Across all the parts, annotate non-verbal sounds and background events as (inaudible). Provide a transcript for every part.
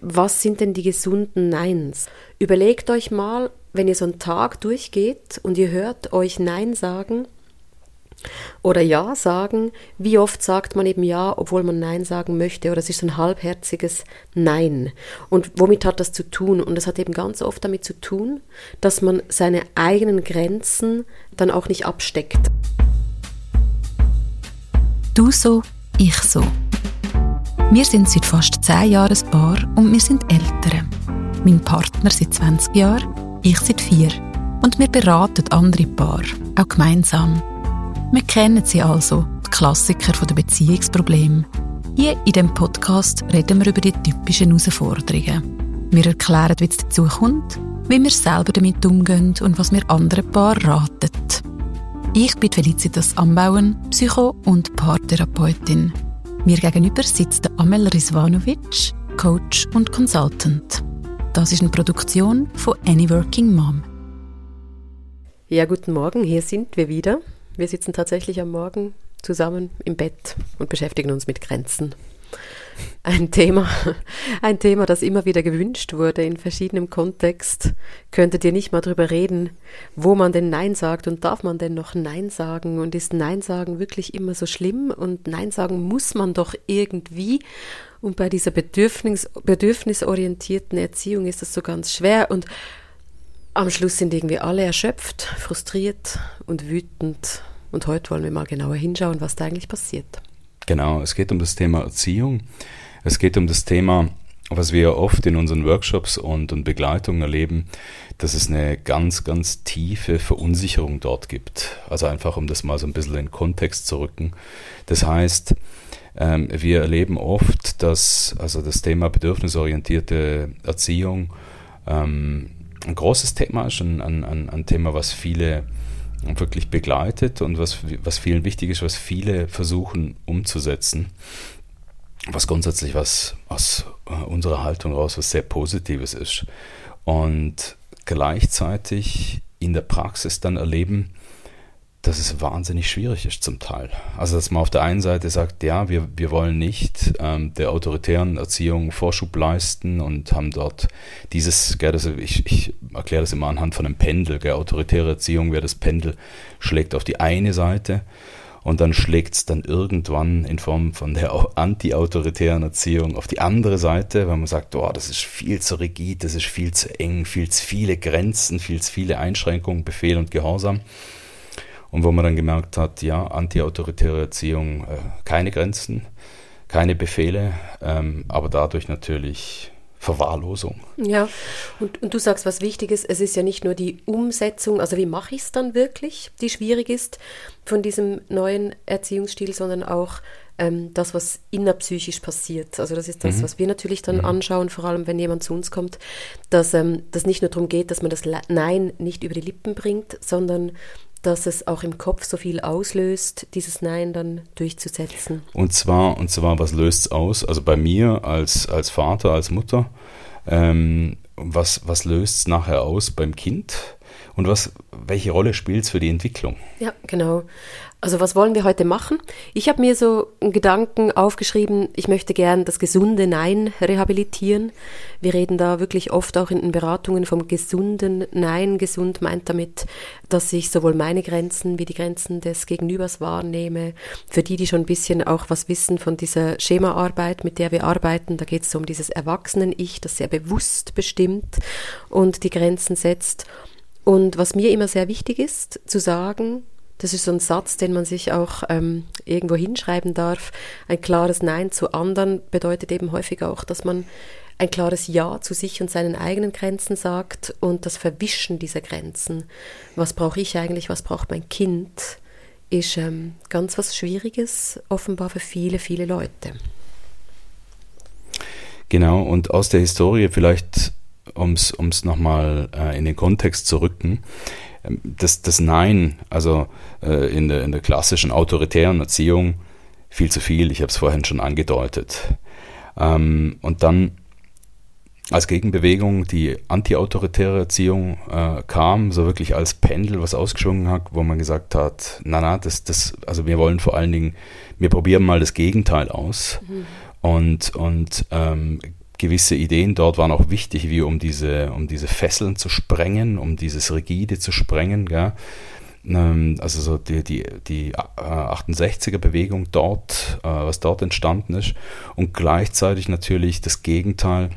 was sind denn die gesunden Neins? Überlegt euch mal, wenn ihr so einen Tag durchgeht und ihr hört euch Nein sagen oder Ja sagen, wie oft sagt man eben Ja, obwohl man Nein sagen möchte, oder es ist so ein halbherziges Nein. Und womit hat das zu tun? Und das hat eben ganz oft damit zu tun, dass man seine eigenen Grenzen dann auch nicht absteckt. Du so, ich so. Wir sind seit fast zehn Jahren ein Paar und wir sind Eltern. Mein Partner seit 20 Jahren, ich seit vier. Und wir beraten andere Paar, auch gemeinsam. Wir kennen sie also, die Klassiker der Beziehungsprobleme. Hier in dem Podcast reden wir über die typischen Herausforderungen. Wir erklären, wie es dazu kommt, wie wir selber damit umgehen und was wir anderen Paaren raten. Ich bin Felicitas Ambauen, Psycho- und Paartherapeutin. Mir gegenüber sitzt Amel Rizvanovic, Coach und Consultant. Das ist eine Produktion von Any Working Mom. Ja, guten Morgen, hier sind wir wieder. Wir sitzen tatsächlich am Morgen zusammen im Bett und beschäftigen uns mit Grenzen. Ein Thema, ein Thema, das immer wieder gewünscht wurde in verschiedenem Kontext. Könntet ihr nicht mal drüber reden, wo man denn Nein sagt und darf man denn noch Nein sagen und ist Nein sagen wirklich immer so schlimm und Nein sagen muss man doch irgendwie und bei dieser Bedürfnis, bedürfnisorientierten Erziehung ist das so ganz schwer und am Schluss sind irgendwie alle erschöpft, frustriert und wütend. Und heute wollen wir mal genauer hinschauen, was da eigentlich passiert. Genau, es geht um das Thema Erziehung. Es geht um das Thema, was wir oft in unseren Workshops und, und Begleitungen erleben, dass es eine ganz, ganz tiefe Verunsicherung dort gibt. Also einfach, um das mal so ein bisschen in Kontext zu rücken. Das heißt, ähm, wir erleben oft, dass also das Thema bedürfnisorientierte Erziehung ähm, ein großes Thema ist, ein, ein, ein Thema, was viele wirklich begleitet und was, was vielen wichtig ist, was viele versuchen umzusetzen. Was grundsätzlich was aus unserer Haltung raus was sehr Positives ist. Und gleichzeitig in der Praxis dann erleben, dass es wahnsinnig schwierig ist zum Teil. Also dass man auf der einen Seite sagt, ja, wir, wir wollen nicht ähm, der autoritären Erziehung Vorschub leisten und haben dort dieses, gell, das, ich, ich erkläre das immer anhand von einem Pendel, gell, autoritäre Erziehung wäre das Pendel, schlägt auf die eine Seite und dann schlägt es dann irgendwann in Form von der anti-autoritären Erziehung auf die andere Seite, weil man sagt, oh, das ist viel zu rigid, das ist viel zu eng, viel zu viele Grenzen, viel zu viele Einschränkungen, Befehl und Gehorsam. Und wo man dann gemerkt hat, ja, antiautoritäre Erziehung, äh, keine Grenzen, keine Befehle, ähm, aber dadurch natürlich Verwahrlosung. Ja, und, und du sagst was Wichtiges, es ist ja nicht nur die Umsetzung, also wie mache ich es dann wirklich, die schwierig ist von diesem neuen Erziehungsstil, sondern auch ähm, das, was innerpsychisch passiert. Also das ist das, mhm. was wir natürlich dann mhm. anschauen, vor allem wenn jemand zu uns kommt, dass ähm, das nicht nur darum geht, dass man das Nein nicht über die Lippen bringt, sondern dass es auch im Kopf so viel auslöst, dieses Nein dann durchzusetzen. Und zwar, und zwar was löst es aus? Also bei mir als, als Vater, als Mutter, ähm, was, was löst es nachher aus beim Kind? Und was, welche Rolle spielt es für die Entwicklung? Ja, genau. Also was wollen wir heute machen? Ich habe mir so einen Gedanken aufgeschrieben, ich möchte gern das gesunde Nein rehabilitieren. Wir reden da wirklich oft auch in den Beratungen vom gesunden Nein. Gesund meint damit, dass ich sowohl meine Grenzen wie die Grenzen des Gegenübers wahrnehme. Für die, die schon ein bisschen auch was wissen von dieser Schemaarbeit, mit der wir arbeiten, da geht es um dieses Erwachsenen-Ich, das sehr bewusst bestimmt und die Grenzen setzt. Und was mir immer sehr wichtig ist, zu sagen, das ist so ein Satz, den man sich auch ähm, irgendwo hinschreiben darf. Ein klares Nein zu anderen bedeutet eben häufig auch, dass man ein klares Ja zu sich und seinen eigenen Grenzen sagt und das Verwischen dieser Grenzen. Was brauche ich eigentlich, was braucht mein Kind, ist ähm, ganz was Schwieriges, offenbar für viele, viele Leute. Genau, und aus der Historie vielleicht, um es nochmal äh, in den Kontext zu rücken, das, das Nein, also äh, in, der, in der klassischen autoritären Erziehung, viel zu viel, ich habe es vorhin schon angedeutet. Ähm, und dann als Gegenbewegung die antiautoritäre Erziehung äh, kam, so wirklich als Pendel, was ausgeschwungen hat, wo man gesagt hat, na na, das, das, also wir wollen vor allen Dingen, wir probieren mal das Gegenteil aus. Mhm. Und, und ähm, gewisse Ideen dort waren auch wichtig, wie um diese, um diese Fesseln zu sprengen, um dieses Rigide zu sprengen. Gell? Ähm, also so die, die, die 68er-Bewegung äh, dort, äh, was dort entstanden ist. Und gleichzeitig natürlich das Gegenteil,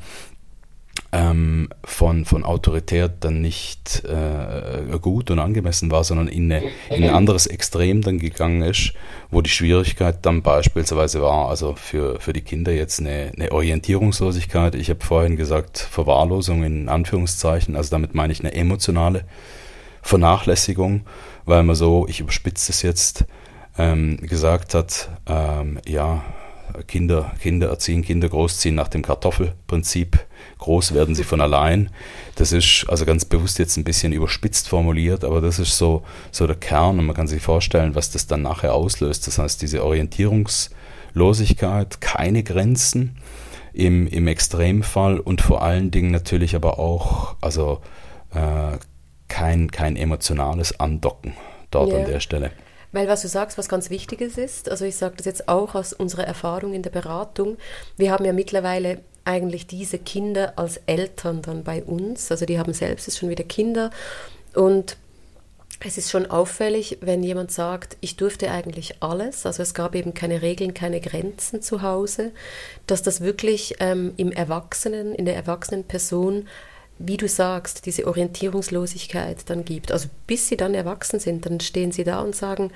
ähm, von, von autoritär dann nicht äh, gut und angemessen war, sondern in, eine, in ein anderes Extrem dann gegangen ist, wo die Schwierigkeit dann beispielsweise war, also für, für die Kinder jetzt eine, eine Orientierungslosigkeit. Ich habe vorhin gesagt, Verwahrlosung in Anführungszeichen, also damit meine ich eine emotionale Vernachlässigung, weil man so, ich überspitze es jetzt, ähm, gesagt hat, ähm, ja, Kinder, Kinder erziehen, Kinder großziehen nach dem Kartoffelprinzip. Groß werden sie von allein. Das ist also ganz bewusst jetzt ein bisschen überspitzt formuliert, aber das ist so, so der Kern und man kann sich vorstellen, was das dann nachher auslöst. Das heißt, diese Orientierungslosigkeit, keine Grenzen im, im Extremfall und vor allen Dingen natürlich aber auch, also äh, kein, kein emotionales Andocken dort yeah. an der Stelle. Weil was du sagst, was ganz Wichtiges ist, also ich sage das jetzt auch aus unserer Erfahrung in der Beratung, wir haben ja mittlerweile eigentlich diese Kinder als Eltern dann bei uns, also die haben selbst jetzt schon wieder Kinder. Und es ist schon auffällig, wenn jemand sagt, ich durfte eigentlich alles, also es gab eben keine Regeln, keine Grenzen zu Hause, dass das wirklich ähm, im Erwachsenen, in der erwachsenen Person wie du sagst, diese Orientierungslosigkeit dann gibt. Also bis sie dann erwachsen sind, dann stehen sie da und sagen,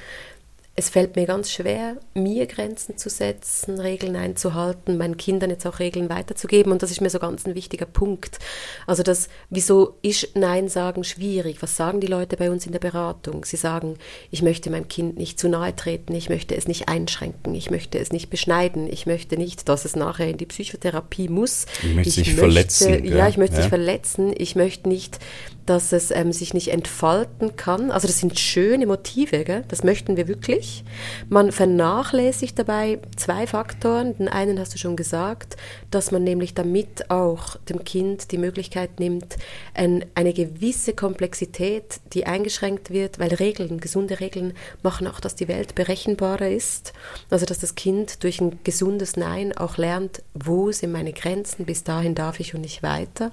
es fällt mir ganz schwer, mir Grenzen zu setzen, Regeln einzuhalten, meinen Kindern jetzt auch Regeln weiterzugeben. Und das ist mir so ganz ein wichtiger Punkt. Also das, wieso ist Nein sagen schwierig? Was sagen die Leute bei uns in der Beratung? Sie sagen, ich möchte meinem Kind nicht zu nahe treten, ich möchte es nicht einschränken, ich möchte es nicht beschneiden, ich möchte nicht, dass es nachher in die Psychotherapie muss. Ich möchte sich verletzen. Ja, ich möchte ja. sich verletzen. Ich möchte nicht dass es ähm, sich nicht entfalten kann. Also das sind schöne Motive, gell? das möchten wir wirklich. Man vernachlässigt dabei zwei Faktoren. Den einen hast du schon gesagt, dass man nämlich damit auch dem Kind die Möglichkeit nimmt, ein, eine gewisse Komplexität, die eingeschränkt wird, weil Regeln, gesunde Regeln machen auch, dass die Welt berechenbarer ist. Also dass das Kind durch ein gesundes Nein auch lernt, wo sind meine Grenzen, bis dahin darf ich und nicht weiter.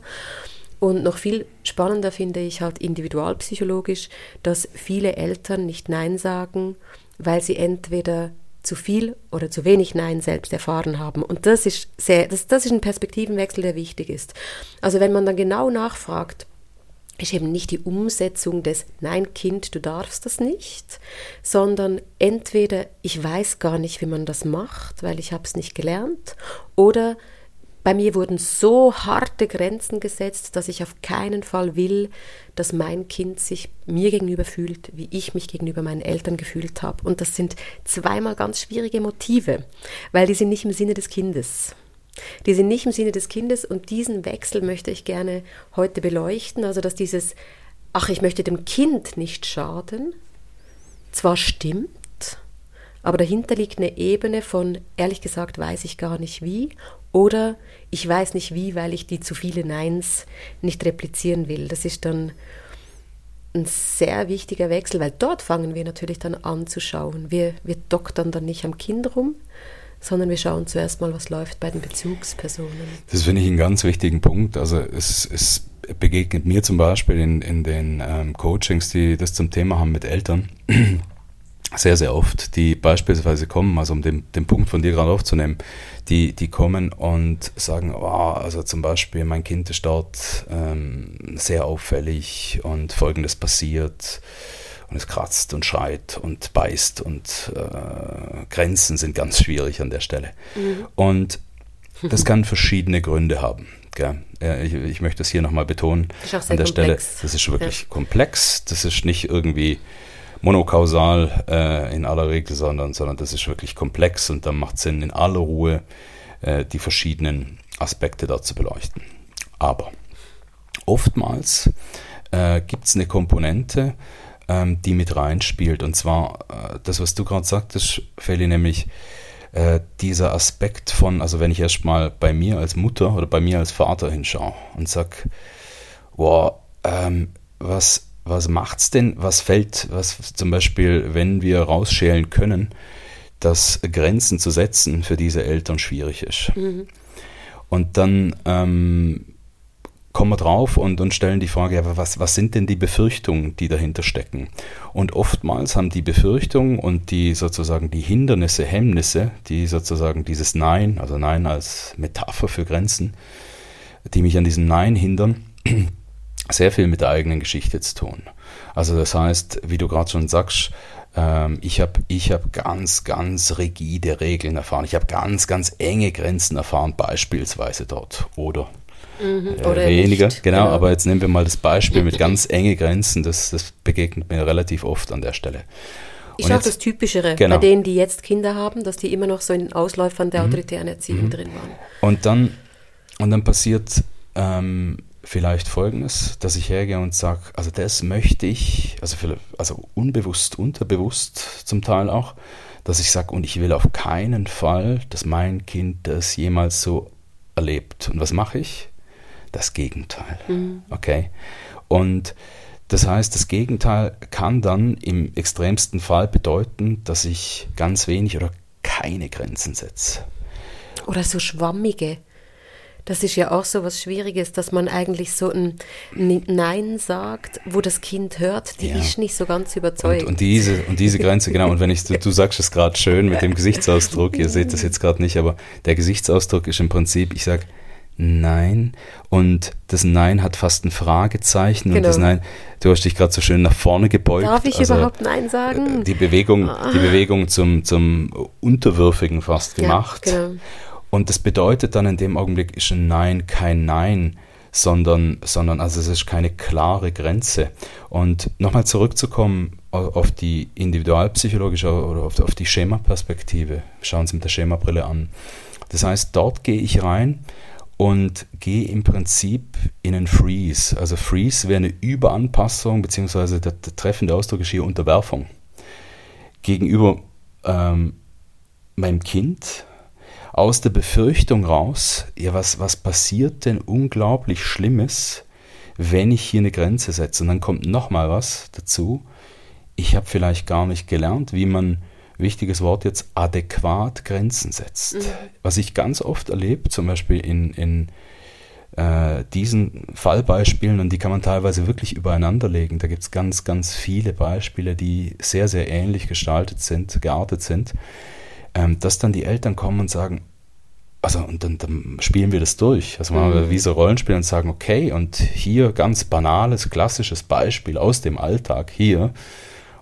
Und noch viel spannender finde ich halt individualpsychologisch, dass viele Eltern nicht Nein sagen, weil sie entweder zu viel oder zu wenig Nein selbst erfahren haben. Und das ist sehr, das, das ist ein Perspektivenwechsel, der wichtig ist. Also wenn man dann genau nachfragt, ist eben nicht die Umsetzung des Nein, Kind, du darfst das nicht, sondern entweder ich weiß gar nicht, wie man das macht, weil ich habe es nicht gelernt, oder bei mir wurden so harte Grenzen gesetzt, dass ich auf keinen Fall will, dass mein Kind sich mir gegenüber fühlt, wie ich mich gegenüber meinen Eltern gefühlt habe. Und das sind zweimal ganz schwierige Motive, weil die sind nicht im Sinne des Kindes. Die sind nicht im Sinne des Kindes und diesen Wechsel möchte ich gerne heute beleuchten. Also, dass dieses, ach, ich möchte dem Kind nicht schaden, zwar stimmt, aber dahinter liegt eine Ebene von, ehrlich gesagt, weiß ich gar nicht wie oder ich weiß nicht wie, weil ich die zu viele Neins nicht replizieren will. Das ist dann ein sehr wichtiger Wechsel, weil dort fangen wir natürlich dann an zu schauen. Wir, wir doktern dann nicht am Kind rum, sondern wir schauen zuerst mal, was läuft bei den Bezugspersonen. Das finde ich einen ganz wichtigen Punkt. Also es, es begegnet mir zum Beispiel in, in den ähm, Coachings, die das zum Thema haben mit Eltern sehr, sehr oft, die beispielsweise kommen, also um den, den Punkt von dir gerade aufzunehmen, die, die kommen und sagen, oh, also zum Beispiel mein Kind ist dort ähm, sehr auffällig und folgendes passiert und es kratzt und schreit und beißt und äh, Grenzen sind ganz schwierig an der Stelle. Mhm. Und das (laughs) kann verschiedene Gründe haben. Gell? Ich, ich, möchte das hier nochmal betonen an der komplex. Stelle. Das ist wirklich ja. komplex, das ist nicht irgendwie monokausal äh, in aller Regel, sondern, sondern das ist wirklich komplex und dann macht es Sinn, in aller Ruhe äh, die verschiedenen Aspekte da zu beleuchten. Aber oftmals äh, gibt es eine Komponente, ähm, die mit reinspielt. Und zwar äh, das, was du gerade sagtest, Feli, nämlich äh, dieser Aspekt von, also wenn ich erstmal bei mir als Mutter oder bei mir als Vater hinschaue und sag, wow, ähm, was was macht's denn, was fällt, was zum Beispiel, wenn wir rausschälen können, dass Grenzen zu setzen für diese Eltern schwierig ist. Mhm. Und dann ähm, kommen wir drauf und, und stellen die Frage, ja, was, was sind denn die Befürchtungen, die dahinter stecken? Und oftmals haben die Befürchtungen und die sozusagen die Hindernisse, Hemmnisse, die sozusagen dieses Nein, also Nein als Metapher für Grenzen, die mich an diesem Nein hindern, sehr viel mit der eigenen Geschichte zu tun. Also das heißt, wie du gerade schon sagst, ähm, ich habe ich hab ganz, ganz rigide Regeln erfahren. Ich habe ganz, ganz enge Grenzen erfahren, beispielsweise dort. Oder Mhm, äh, oder weniger, nicht, genau, genau. aber jetzt nehmen wir mal das Beispiel mit (laughs) ganz enge Grenzen, das, das begegnet mir relativ oft an der Stelle. Und auch das Typischere Genau. bei denen, die jetzt Kinder haben, dass die immer noch so in den Ausläufern Mhm. der autoritären Erziehung drin waren. Und dann, und dann passiert ähm, vielleicht Folgendes, dass ich hergehe und sage, also das möchte ich, also, vielleicht- also unbewusst, unterbewusst zum Teil auch, dass ich sage, und ich will auf keinen Fall, dass mein Kind das jemals so erlebt. Und was mache ich? Das Gegenteil. Okay? Und das heißt, das Gegenteil kann dann im extremsten Fall bedeuten, dass ich ganz wenig oder keine Grenzen setze. Oder so schwammige. Das ist ja auch so was Schwieriges, dass man eigentlich so ein Nein sagt, wo das Kind hört, die Ja. ist nicht so ganz überzeugt. Und, und, diese, und diese Grenze, genau, und wenn ich, du, du sagst es gerade schön mit dem Gesichtsausdruck, ihr seht das jetzt gerade nicht, aber der Gesichtsausdruck ist im Prinzip, ich sage Nein und das Nein hat fast ein Fragezeichen und Genau. das Nein, du hast dich gerade so schön nach vorne gebeugt. Darf ich also, überhaupt Nein sagen? Die Bewegung, die Bewegung zum, zum Unterwürfigen fast Ja, gemacht. genau. Und das bedeutet dann in dem Augenblick ist ein Nein kein Nein, sondern, sondern also es ist keine klare Grenze. Und nochmal zurückzukommen au- auf die individualpsychologische oder auf, auf die Schemaperspektive. Schauen Sie mit der Schemabrille an. Das heißt, dort gehe ich rein und gehe im Prinzip in einen Freeze. Also Freeze wäre eine Überanpassung, beziehungsweise der, der treffende Ausdruck ist hier Unterwerfung. Gegenüber ähm, meinem Kind aus der Befürchtung raus, ja, was, was passiert denn unglaublich Schlimmes, wenn ich hier eine Grenze setze? Und dann kommt nochmal was dazu. Ich habe vielleicht gar nicht gelernt, wie man, wichtiges Wort jetzt, adäquat Grenzen setzt. Was ich ganz oft erlebe, zum Beispiel in, in äh, diesen Fallbeispielen, und die kann man teilweise wirklich übereinander legen. Da gibt es ganz, ganz viele Beispiele, die sehr, sehr ähnlich gestaltet sind, geartet sind, ähm, dass dann die Eltern kommen und sagen, also und dann, dann spielen wir das durch. Also machen wir wie so Rollenspiel und sagen, okay, und hier ganz banales, klassisches Beispiel aus dem Alltag hier.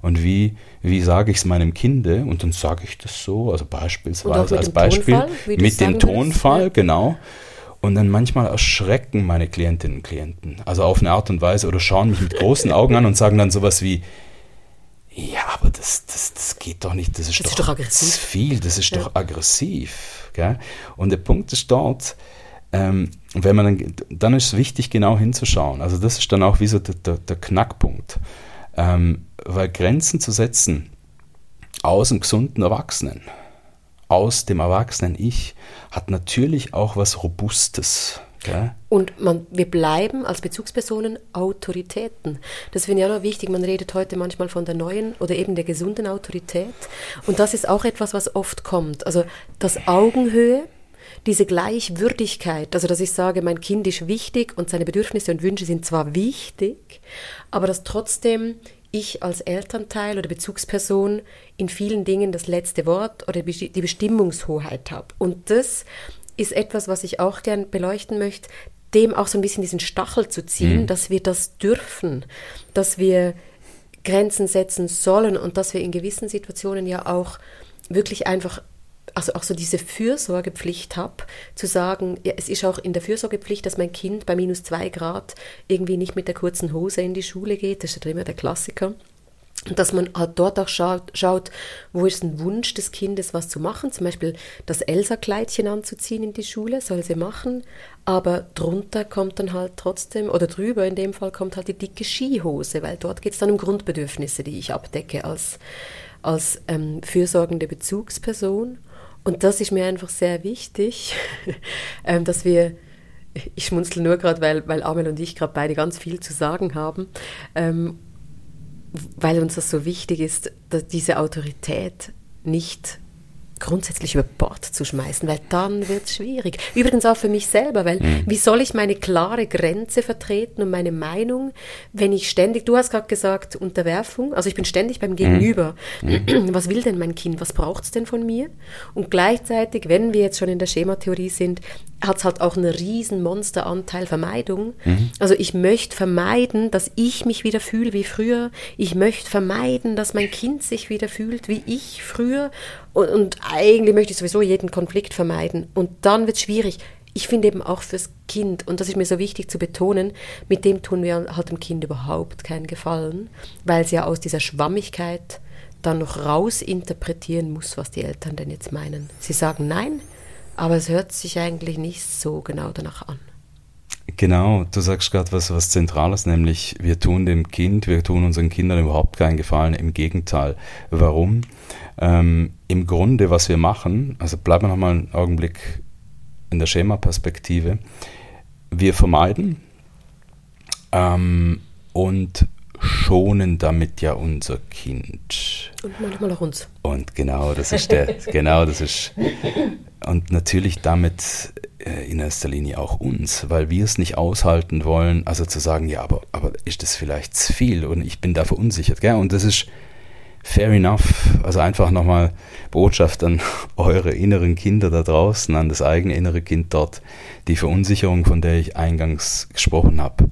Und wie, wie sage ich es meinem Kinde? Und dann sage ich das so, also beispielsweise als Beispiel Tonfall, mit dem Tonfall, ja. genau. Und dann manchmal erschrecken meine Klientinnen und Klienten, also auf eine Art und Weise, oder schauen mich mit großen Augen an und sagen dann sowas wie, ja, aber das, das, das geht doch nicht, das ist, Das doch, ist doch aggressiv. zu viel, das ist Ja. doch aggressiv. Gell? Und der Punkt ist dort, ähm, wenn man dann, dann ist es wichtig, genau hinzuschauen. Also das ist dann auch wie so der, der, der Knackpunkt. Ähm, weil Grenzen zu setzen aus dem gesunden Erwachsenen, aus dem erwachsenen Ich, hat natürlich auch was Robustes. Gell? Und man, wir bleiben als Bezugspersonen Autoritäten. Das finde ich auch noch wichtig. Man redet heute manchmal von der neuen oder eben der gesunden Autorität. Und das ist auch etwas, was oft kommt. Also das Augenhöhe, diese Gleichwürdigkeit, also dass ich sage, mein Kind ist wichtig und seine Bedürfnisse und Wünsche sind zwar wichtig, aber dass trotzdem ich als Elternteil oder Bezugsperson in vielen Dingen das letzte Wort oder die Bestimmungshoheit habe. Und das ist etwas, was ich auch gern beleuchten möchte, dem auch so ein bisschen diesen Stachel zu ziehen, dass wir das dürfen, dass wir Grenzen setzen sollen und dass wir in gewissen Situationen ja auch wirklich einfach, also auch so diese Fürsorgepflicht habe, zu sagen, ja, es ist auch in der Fürsorgepflicht, dass mein Kind bei minus zwei Grad irgendwie nicht mit der kurzen Hose in die Schule geht, das ist ja immer der Klassiker. Dass man halt dort auch schaut, schaut, wo ist ein Wunsch des Kindes, was zu machen. Zum Beispiel das Elsa-Kleidchen anzuziehen in die Schule, soll sie machen. Aber drunter kommt dann halt trotzdem, oder drüber in dem Fall kommt halt die dicke Skihose, weil dort geht es dann um Grundbedürfnisse, die ich abdecke als, als ähm, fürsorgende Bezugsperson. Und das ist mir einfach sehr wichtig, (laughs) ähm, dass wir ich schmunzel nur gerade, weil, weil Amel und ich gerade beide ganz viel zu sagen haben. Ähm, weil uns das so wichtig ist, dass diese Autorität nicht grundsätzlich über Bord zu schmeißen, weil dann wird es schwierig. Übrigens auch für mich selber, weil mhm. wie soll ich meine klare Grenze vertreten und meine Meinung, wenn ich ständig, du hast gerade gesagt, Unterwerfung, also ich bin ständig beim Gegenüber. Mhm. (clears throat) Was will denn mein Kind? Was braucht es denn von mir? Und gleichzeitig, wenn wir jetzt schon in der Schematheorie sind, hat es halt auch einen riesen Monsteranteil Vermeidung. Mhm. Also ich möchte vermeiden, dass ich mich wieder fühle wie früher. Ich möchte vermeiden, dass mein Kind sich wieder fühlt wie ich früher. Und, und eigentlich möchte ich sowieso jeden Konflikt vermeiden. Und dann wird es schwierig. Ich finde eben auch fürs Kind, und das ist mir so wichtig zu betonen, mit dem tun wir halt dem Kind überhaupt keinen Gefallen, weil es ja aus dieser Schwammigkeit dann noch rausinterpretieren muss, was die Eltern denn jetzt meinen. Sie sagen nein, aber es hört sich eigentlich nicht so genau danach an. Genau, du sagst gerade was, was Zentrales, nämlich wir tun dem Kind, wir tun unseren Kindern überhaupt keinen Gefallen, im Gegenteil. Warum? Ähm, Im Grunde, was wir machen, also bleiben wir nochmal einen Augenblick in der Schema-Perspektive, wir vermeiden ähm, und schonen damit ja unser Kind. Und manchmal auch uns. Und genau, das ist der, (laughs) genau, das ist, und natürlich damit äh, in erster Linie auch uns, weil wir es nicht aushalten wollen, also zu sagen, ja, aber, aber ist das vielleicht zu viel und ich bin da verunsichert, gell? Und das ist fair enough, also einfach nochmal Botschaft an (laughs) eure inneren Kinder da draußen, an das eigene innere Kind dort, die Verunsicherung, von der ich eingangs gesprochen habe,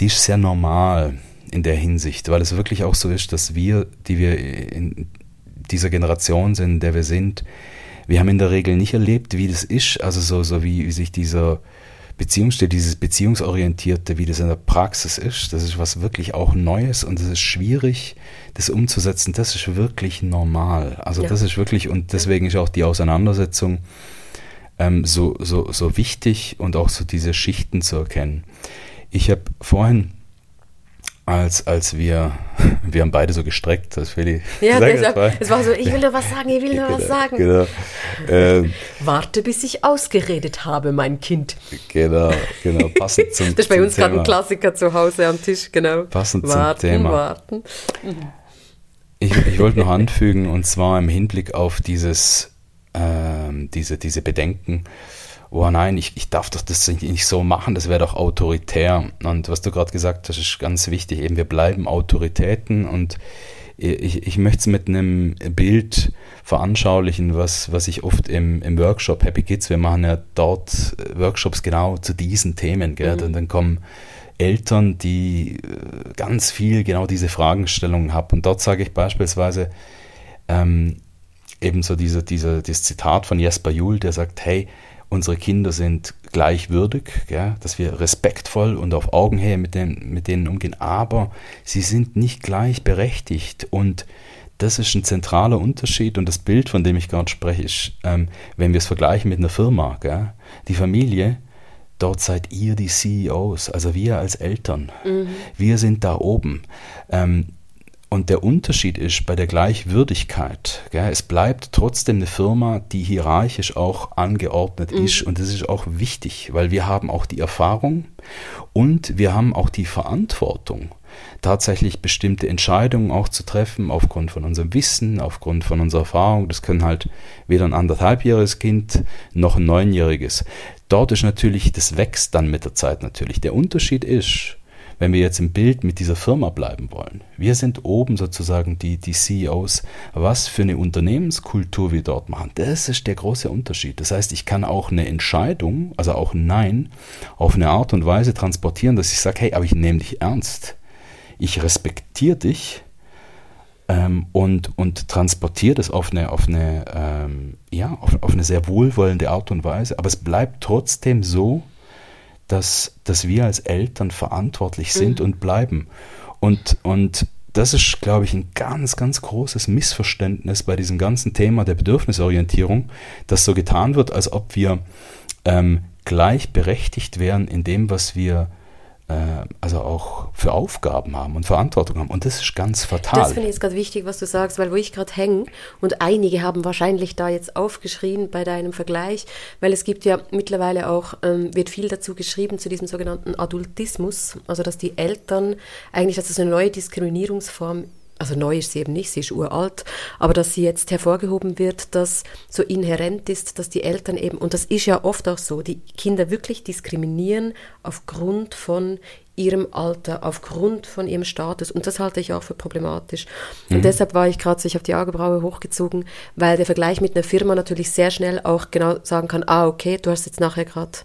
die ist sehr normal in der Hinsicht, weil es wirklich auch so ist, dass wir, die wir in dieser Generation sind, in der wir sind, wir haben in der Regel nicht erlebt, wie das ist, also so, so wie, wie sich dieser Beziehungsstil, dieses Beziehungsorientierte, wie das in der Praxis ist, das ist was wirklich auch Neues und es ist schwierig, das umzusetzen. Das ist wirklich normal. Also ja. das ist wirklich, und deswegen ist auch die Auseinandersetzung ähm, so, so, so wichtig und auch so diese Schichten zu erkennen. Ich habe vorhin als, als wir, (laughs) wir haben beide so gestreckt, das Feli ja, gesagt hat. Es war so, ich will nur was sagen, ich will nur (laughs) genau, was sagen. Genau. Ähm, Warte, bis ich ausgeredet habe, mein Kind. Genau, genau, passend zum (laughs) Das ist bei uns gerade ein Klassiker zu Hause am Tisch, genau. Passend warten, zum Thema. Warten. Ich, ich wollte noch anfügen, und zwar im Hinblick auf dieses, ähm, diese, diese Bedenken, oh nein, ich, ich darf doch das nicht so machen, das wäre doch autoritär. Und was du gerade gesagt hast, ist ganz wichtig, eben wir bleiben Autoritäten und ich, ich möchte es mit einem Bild veranschaulichen, was, was ich oft im, im Workshop Happy Kids, wir machen ja dort Workshops genau zu diesen Themen, gell? Mhm. und dann kommen Eltern, die äh, ganz viel genau diese Fragestellungen haben. Und dort sage ich beispielsweise ähm, ebenso diese, diese, dieses Zitat von Jesper Juhl, der sagt, hey, unsere Kinder sind gleichwürdig, ja, dass wir respektvoll und auf Augenhöhe mit, den, mit denen umgehen, aber sie sind nicht gleichberechtigt und das ist ein zentraler Unterschied und das Bild, von dem ich gerade spreche, ist, ähm, wenn wir es vergleichen mit einer Firma, gell, die Familie, dort seid ihr die CEOs, also wir als Eltern, mhm. wir sind da oben. Ähm, und der Unterschied ist bei der Gleichwürdigkeit, gell, es bleibt trotzdem eine Firma, die hierarchisch auch angeordnet mhm. ist und das ist auch wichtig, weil wir haben auch die Erfahrung und wir haben auch die Verantwortung, tatsächlich bestimmte Entscheidungen auch zu treffen aufgrund von unserem Wissen, aufgrund von unserer Erfahrung. Das können halt weder ein anderthalbjähriges Kind noch ein neunjähriges. Dort ist natürlich, das wächst dann mit der Zeit natürlich. Der Unterschied ist, wenn wir jetzt im Bild mit dieser Firma bleiben wollen, wir sind oben sozusagen die, die CEOs, was für eine Unternehmenskultur wir dort machen, das ist der große Unterschied. Das heißt, ich kann auch eine Entscheidung, also auch ein Nein, auf eine Art und Weise transportieren, dass ich sage, hey, aber ich nehme dich ernst. Ich respektiere dich ähm, und, und transportiere das auf eine, auf eine, ähm, ja, auf, auf eine sehr wohlwollende Art und Weise, aber es bleibt trotzdem so, dass, dass wir als Eltern verantwortlich sind mhm. und bleiben. Und, und das ist, glaube ich, ein ganz, ganz großes Missverständnis bei diesem ganzen Thema der Bedürfnisorientierung, dass so getan wird, als ob wir ähm, gleichberechtigt wären in dem, was wir also auch für Aufgaben haben und Verantwortung haben. Und das ist ganz fatal. Das finde ich jetzt gerade wichtig, was du sagst, weil wo ich gerade hänge, und einige haben wahrscheinlich da jetzt aufgeschrien bei deinem Vergleich, weil es gibt ja mittlerweile auch, ähm, wird viel dazu geschrieben, zu diesem sogenannten Adultismus, also dass die Eltern eigentlich, dass es eine neue Diskriminierungsform also neu ist sie eben nicht, sie ist uralt, aber dass sie jetzt hervorgehoben wird, dass so inhärent ist, dass die Eltern eben, und das ist ja oft auch so, die Kinder wirklich diskriminieren aufgrund von ihrem Alter, aufgrund von ihrem Status. Und das halte ich auch für problematisch. Mhm. Und deshalb war ich gerade so, ich habe die Augenbraue hochgezogen, weil der Vergleich mit einer Firma natürlich sehr schnell auch genau sagen kann, ah, okay, du hast jetzt nachher gerade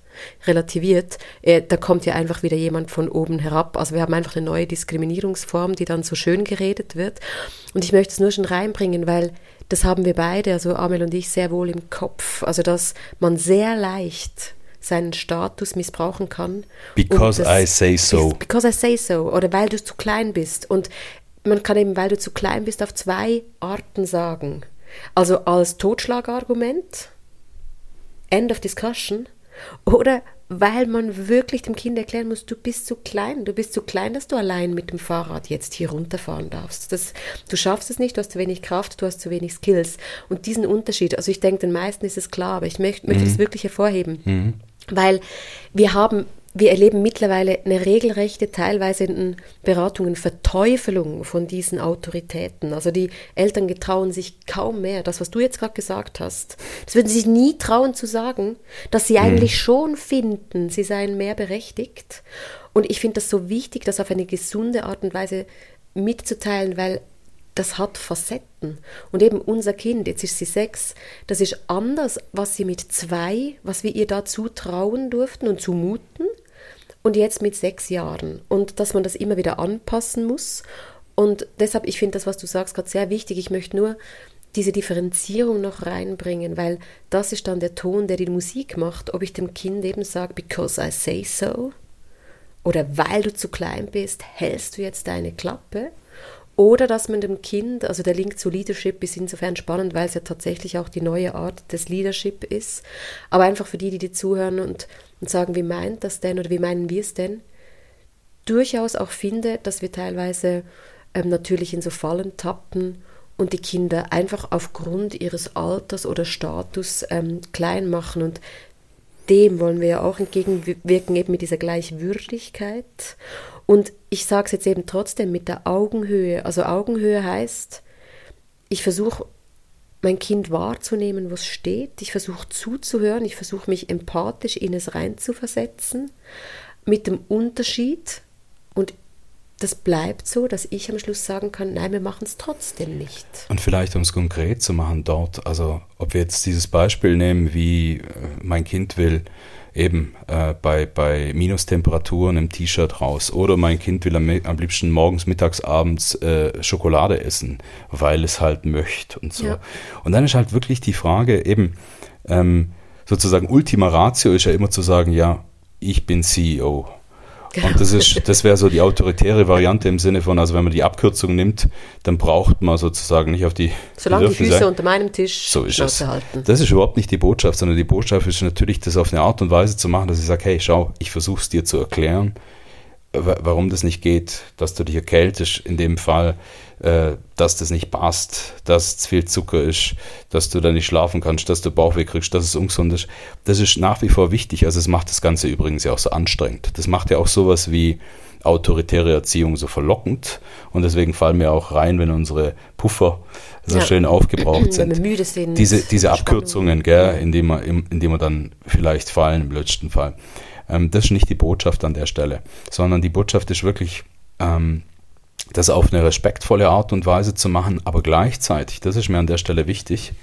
relativiert, äh, da kommt ja einfach wieder jemand von oben herab. Also wir haben einfach eine neue Diskriminierungsform, die dann so schön geredet wird. Und ich möchte es nur schon reinbringen, weil das haben wir beide, also Amel und ich, sehr wohl im Kopf. Also dass man sehr leicht seinen Status missbrauchen kann. Because das, I say so. Because I say so. Oder weil du zu klein bist. Und man kann eben, weil du zu klein bist, auf zwei Arten sagen. Also als Totschlagargument, End of Discussion, oder weil man wirklich dem Kind erklären muss, du bist zu klein, du bist zu klein, dass du allein mit dem Fahrrad jetzt hier runterfahren darfst. Das, du schaffst es nicht, du hast zu wenig Kraft, du hast zu wenig Skills. Und diesen Unterschied, also ich denke, den meisten ist es klar, aber ich möchte, möchte mhm. es wirklich hervorheben. Mhm. Weil wir haben wir erleben mittlerweile eine regelrechte, teilweise in Beratungen Verteufelung von diesen Autoritäten. Also die Eltern getrauen sich kaum mehr. Das, was du jetzt gerade gesagt hast, das würden sie sich nie trauen zu sagen, dass sie mhm. eigentlich schon finden, sie seien mehr berechtigt. Und ich finde das so wichtig, das auf eine gesunde Art und Weise mitzuteilen, weil das hat Facetten. Und eben unser Kind, jetzt ist sie sechs, das ist anders, was sie mit zwei, was wir ihr da zutrauen durften und zumuten. Und jetzt mit sechs Jahren. Und dass man das immer wieder anpassen muss. Und deshalb, ich finde das, was du sagst, gerade sehr wichtig. Ich möchte nur diese Differenzierung noch reinbringen, weil das ist dann der Ton, der die Musik macht. Ob ich dem Kind eben sage, because I say so, oder weil du zu klein bist, hältst du jetzt deine Klappe oder dass man dem Kind, also der Link zu Leadership ist insofern spannend, weil es ja tatsächlich auch die neue Art des Leadership ist. Aber einfach für die, die die zuhören und, und sagen, wie meint das denn oder wie meinen wir es denn, durchaus auch finde, dass wir teilweise ähm, natürlich in so Fallen tappen und die Kinder einfach aufgrund ihres Alters oder Status ähm, klein machen. Und dem wollen wir ja auch entgegenwirken, eben mit dieser Gleichwürdigkeit. Und ich sage es jetzt eben trotzdem mit der Augenhöhe. Also Augenhöhe heißt, ich versuche mein Kind wahrzunehmen, was steht. Ich versuche zuzuhören. Ich versuche mich empathisch in es reinzuversetzen. Mit dem Unterschied. Und das bleibt so, dass ich am Schluss sagen kann, nein, wir machen es trotzdem nicht. Und vielleicht, um es konkret zu machen dort, also ob wir jetzt dieses Beispiel nehmen, wie äh, mein Kind will eben äh, bei, bei Minustemperaturen im T-Shirt raus. Oder mein Kind will am, am liebsten morgens, mittags, abends äh, Schokolade essen, weil es halt möchte und so. Ja. Und dann ist halt wirklich die Frage eben, ähm, sozusagen Ultima Ratio ist ja immer zu sagen, ja, ich bin CEO und das ist, das wäre so die autoritäre Variante im Sinne von, also wenn man die Abkürzung nimmt, dann braucht man sozusagen nicht auf die. Solange die Füße unter meinem Tisch so ist es. halten. Das ist überhaupt nicht die Botschaft, sondern die Botschaft ist natürlich, das auf eine Art und Weise zu machen, dass ich sage, hey, schau, ich versuche es dir zu erklären, warum das nicht geht, dass du dich erkältest in dem Fall, äh, dass das nicht passt, dass zu viel Zucker ist, dass du da nicht schlafen kannst, dass du Bauchweh kriegst, dass es ungesund ist. Das ist nach wie vor wichtig. Also es macht das Ganze übrigens ja auch so anstrengend. Das macht ja auch sowas wie autoritäre Erziehung so verlockend und deswegen fallen wir auch rein, wenn unsere Puffer so ja. schön aufgebraucht (clears throat) sind. Sind. Diese, diese Abkürzungen, gell, indem wir, indem wir dann vielleicht fallen im letzten Fall. Ähm, das ist nicht die Botschaft an der Stelle, sondern die Botschaft ist wirklich, ähm, das auf eine respektvolle Art und Weise zu machen, aber gleichzeitig, das ist mir an der Stelle wichtig,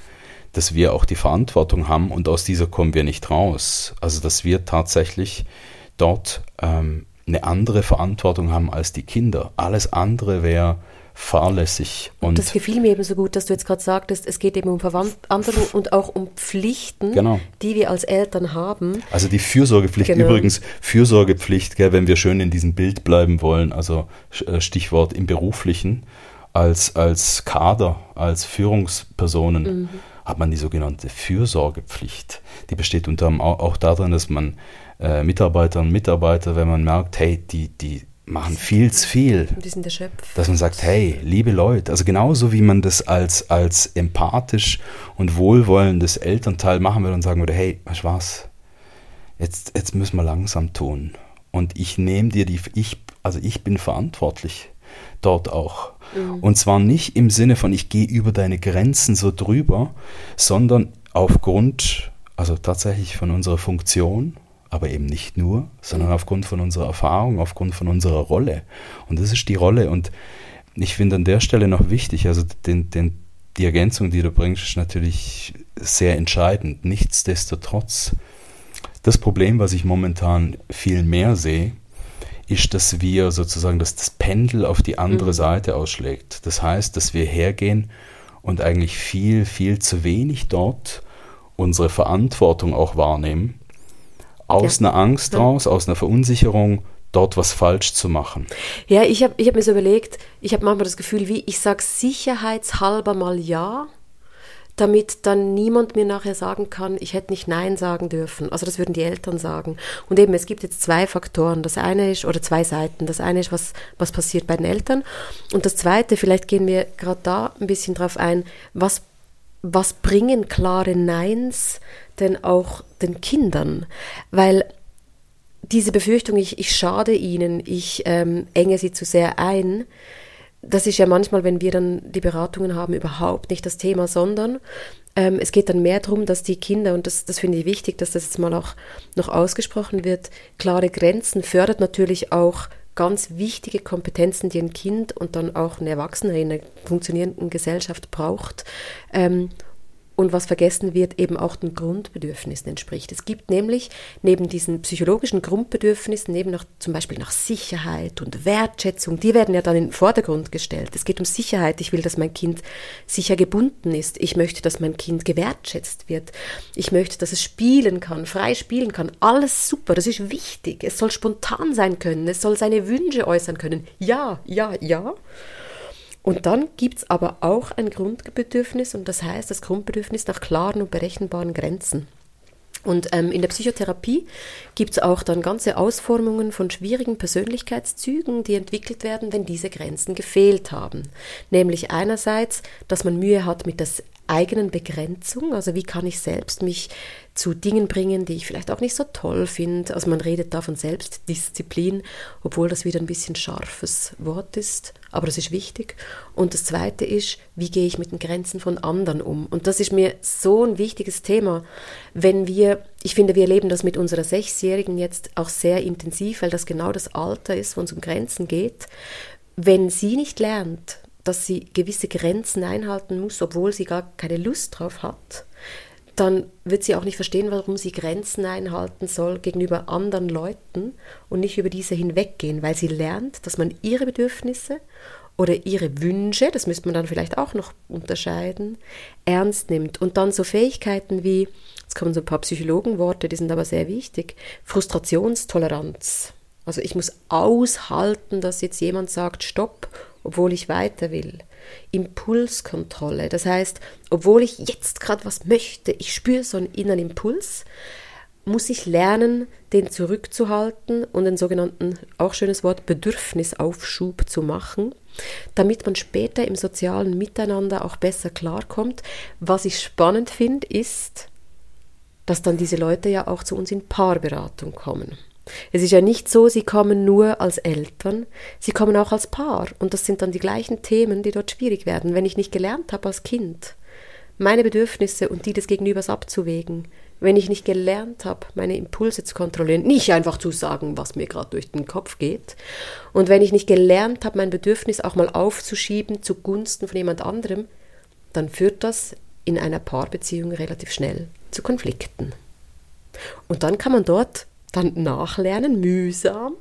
dass wir auch die Verantwortung haben und aus dieser kommen wir nicht raus. Also dass wir tatsächlich dort ähm, eine andere Verantwortung haben als die Kinder. Alles andere wäre fahrlässig. Und das gefiel mir eben so gut, dass du jetzt gerade sagtest, es geht eben um Verantwortung und auch um Pflichten, genau. die wir als Eltern haben. Also die Fürsorgepflicht, genau. übrigens Fürsorgepflicht, gell, wenn wir schön in diesem Bild bleiben wollen, also äh, Stichwort im Beruflichen, als, als Kader, als Führungspersonen. Mhm. Hat man die sogenannte Fürsorgepflicht. Die besteht unter anderem auch darin, dass man äh, Mitarbeiterinnen und Mitarbeiter, wenn man merkt, hey, die, die machen viel zu viel. Die sind erschöpft. Dass man sagt, hey, liebe Leute, also genauso wie man das als, als empathisch und wohlwollendes Elternteil machen würde und sagen würde, hey, weißt du was, jetzt, jetzt müssen wir langsam tun. Und ich nehme dir die, ich, also ich bin verantwortlich. dort auch. Mhm. Und zwar nicht im Sinne von, ich gehe über deine Grenzen so drüber, sondern aufgrund, also tatsächlich von unserer Funktion, aber eben nicht nur, sondern aufgrund von unserer Erfahrung, aufgrund von unserer Rolle. Und das ist die Rolle. Und ich finde an der Stelle noch wichtig, also den, den, die Ergänzung, die du bringst, ist natürlich sehr entscheidend. Nichtsdestotrotz, das Problem, was ich momentan viel mehr sehe, ist, dass wir sozusagen, dass das Pendel auf die andere mhm. Seite ausschlägt. Das heißt, dass wir hergehen und eigentlich viel, viel zu wenig dort unsere Verantwortung auch wahrnehmen, aus ja. einer Angst ja. raus, aus einer Verunsicherung, dort was falsch zu machen. Ja, ich habe ich hab mir so überlegt, ich habe manchmal das Gefühl, wie ich sage sicherheitshalber mal ja damit dann niemand mir nachher sagen kann, ich hätte nicht Nein sagen dürfen. Also das würden die Eltern sagen. Und eben, es gibt jetzt zwei Faktoren. Das eine ist, oder zwei Seiten. Das eine ist, was, was passiert bei den Eltern. Und das zweite, vielleicht gehen wir gerade da ein bisschen drauf ein, was, was bringen klare Neins denn auch den Kindern? Weil diese Befürchtung, ich, ich schade ihnen, ich ähm, enge sie zu sehr ein, das ist ja manchmal, wenn wir dann die Beratungen haben, überhaupt nicht das Thema, sondern ähm, es geht dann mehr darum, dass die Kinder, und das, das finde ich wichtig, dass das jetzt mal auch noch ausgesprochen wird, klare Grenzen fördert natürlich auch ganz wichtige Kompetenzen, die ein Kind und dann auch ein Erwachsener in einer funktionierenden Gesellschaft braucht. Ähm, und was vergessen wird, eben auch den Grundbedürfnissen entspricht. Es gibt nämlich neben diesen psychologischen Grundbedürfnissen, neben nach, zum Beispiel nach Sicherheit und Wertschätzung, die werden ja dann in den Vordergrund gestellt. Es geht um Sicherheit. Ich will, dass mein Kind sicher gebunden ist. Ich möchte, dass mein Kind gewertschätzt wird. Ich möchte, dass es spielen kann, frei spielen kann. Alles super, das ist wichtig. Es soll spontan sein können. Es soll seine Wünsche äußern können. Ja, ja, ja. Und dann gibt es aber auch ein Grundbedürfnis und das heißt das Grundbedürfnis nach klaren und berechenbaren Grenzen. Und ähm, in der Psychotherapie gibt es auch dann ganze Ausformungen von schwierigen Persönlichkeitszügen, die entwickelt werden, wenn diese Grenzen gefehlt haben. Nämlich einerseits, dass man Mühe hat mit der eigenen Begrenzung, also wie kann ich selbst mich zu Dingen bringen, die ich vielleicht auch nicht so toll finde. Also man redet da von Selbstdisziplin, obwohl das wieder ein bisschen scharfes Wort ist, aber das ist wichtig. Und das Zweite ist, wie gehe ich mit den Grenzen von anderen um? Und das ist mir so ein wichtiges Thema, wenn wir, ich finde, wir erleben das mit unserer Sechsjährigen jetzt auch sehr intensiv, weil das genau das Alter ist, wo es um Grenzen geht. Wenn sie nicht lernt, dass sie gewisse Grenzen einhalten muss, obwohl sie gar keine Lust drauf hat, dann wird sie auch nicht verstehen, warum sie Grenzen einhalten soll gegenüber anderen Leuten und nicht über diese hinweggehen, weil sie lernt, dass man ihre Bedürfnisse oder ihre Wünsche, das müsste man dann vielleicht auch noch unterscheiden, ernst nimmt. Und dann so Fähigkeiten wie, jetzt kommen so ein paar Psychologenworte, die sind aber sehr wichtig, Frustrationstoleranz. Also ich muss aushalten, dass jetzt jemand sagt, stopp, obwohl ich weiter will. Impulskontrolle. Das heißt, obwohl ich jetzt gerade was möchte, ich spüre so einen inneren Impuls, muss ich lernen, den zurückzuhalten und den sogenannten, auch schönes Wort, Bedürfnisaufschub zu machen, damit man später im sozialen Miteinander auch besser klarkommt. Was ich spannend finde, ist, dass dann diese Leute ja auch zu uns in Paarberatung kommen. Es ist ja nicht so, sie kommen nur als Eltern, sie kommen auch als Paar. Und das sind dann die gleichen Themen, die dort schwierig werden. Wenn ich nicht gelernt habe als Kind, meine Bedürfnisse und die des Gegenübers abzuwägen, wenn ich nicht gelernt habe, meine Impulse zu kontrollieren, nicht einfach zu sagen, was mir gerade durch den Kopf geht, und wenn ich nicht gelernt habe, mein Bedürfnis auch mal aufzuschieben zugunsten von jemand anderem, dann führt das in einer Paarbeziehung relativ schnell zu Konflikten. Und dann kann man dort dann nachlernen, mühsam,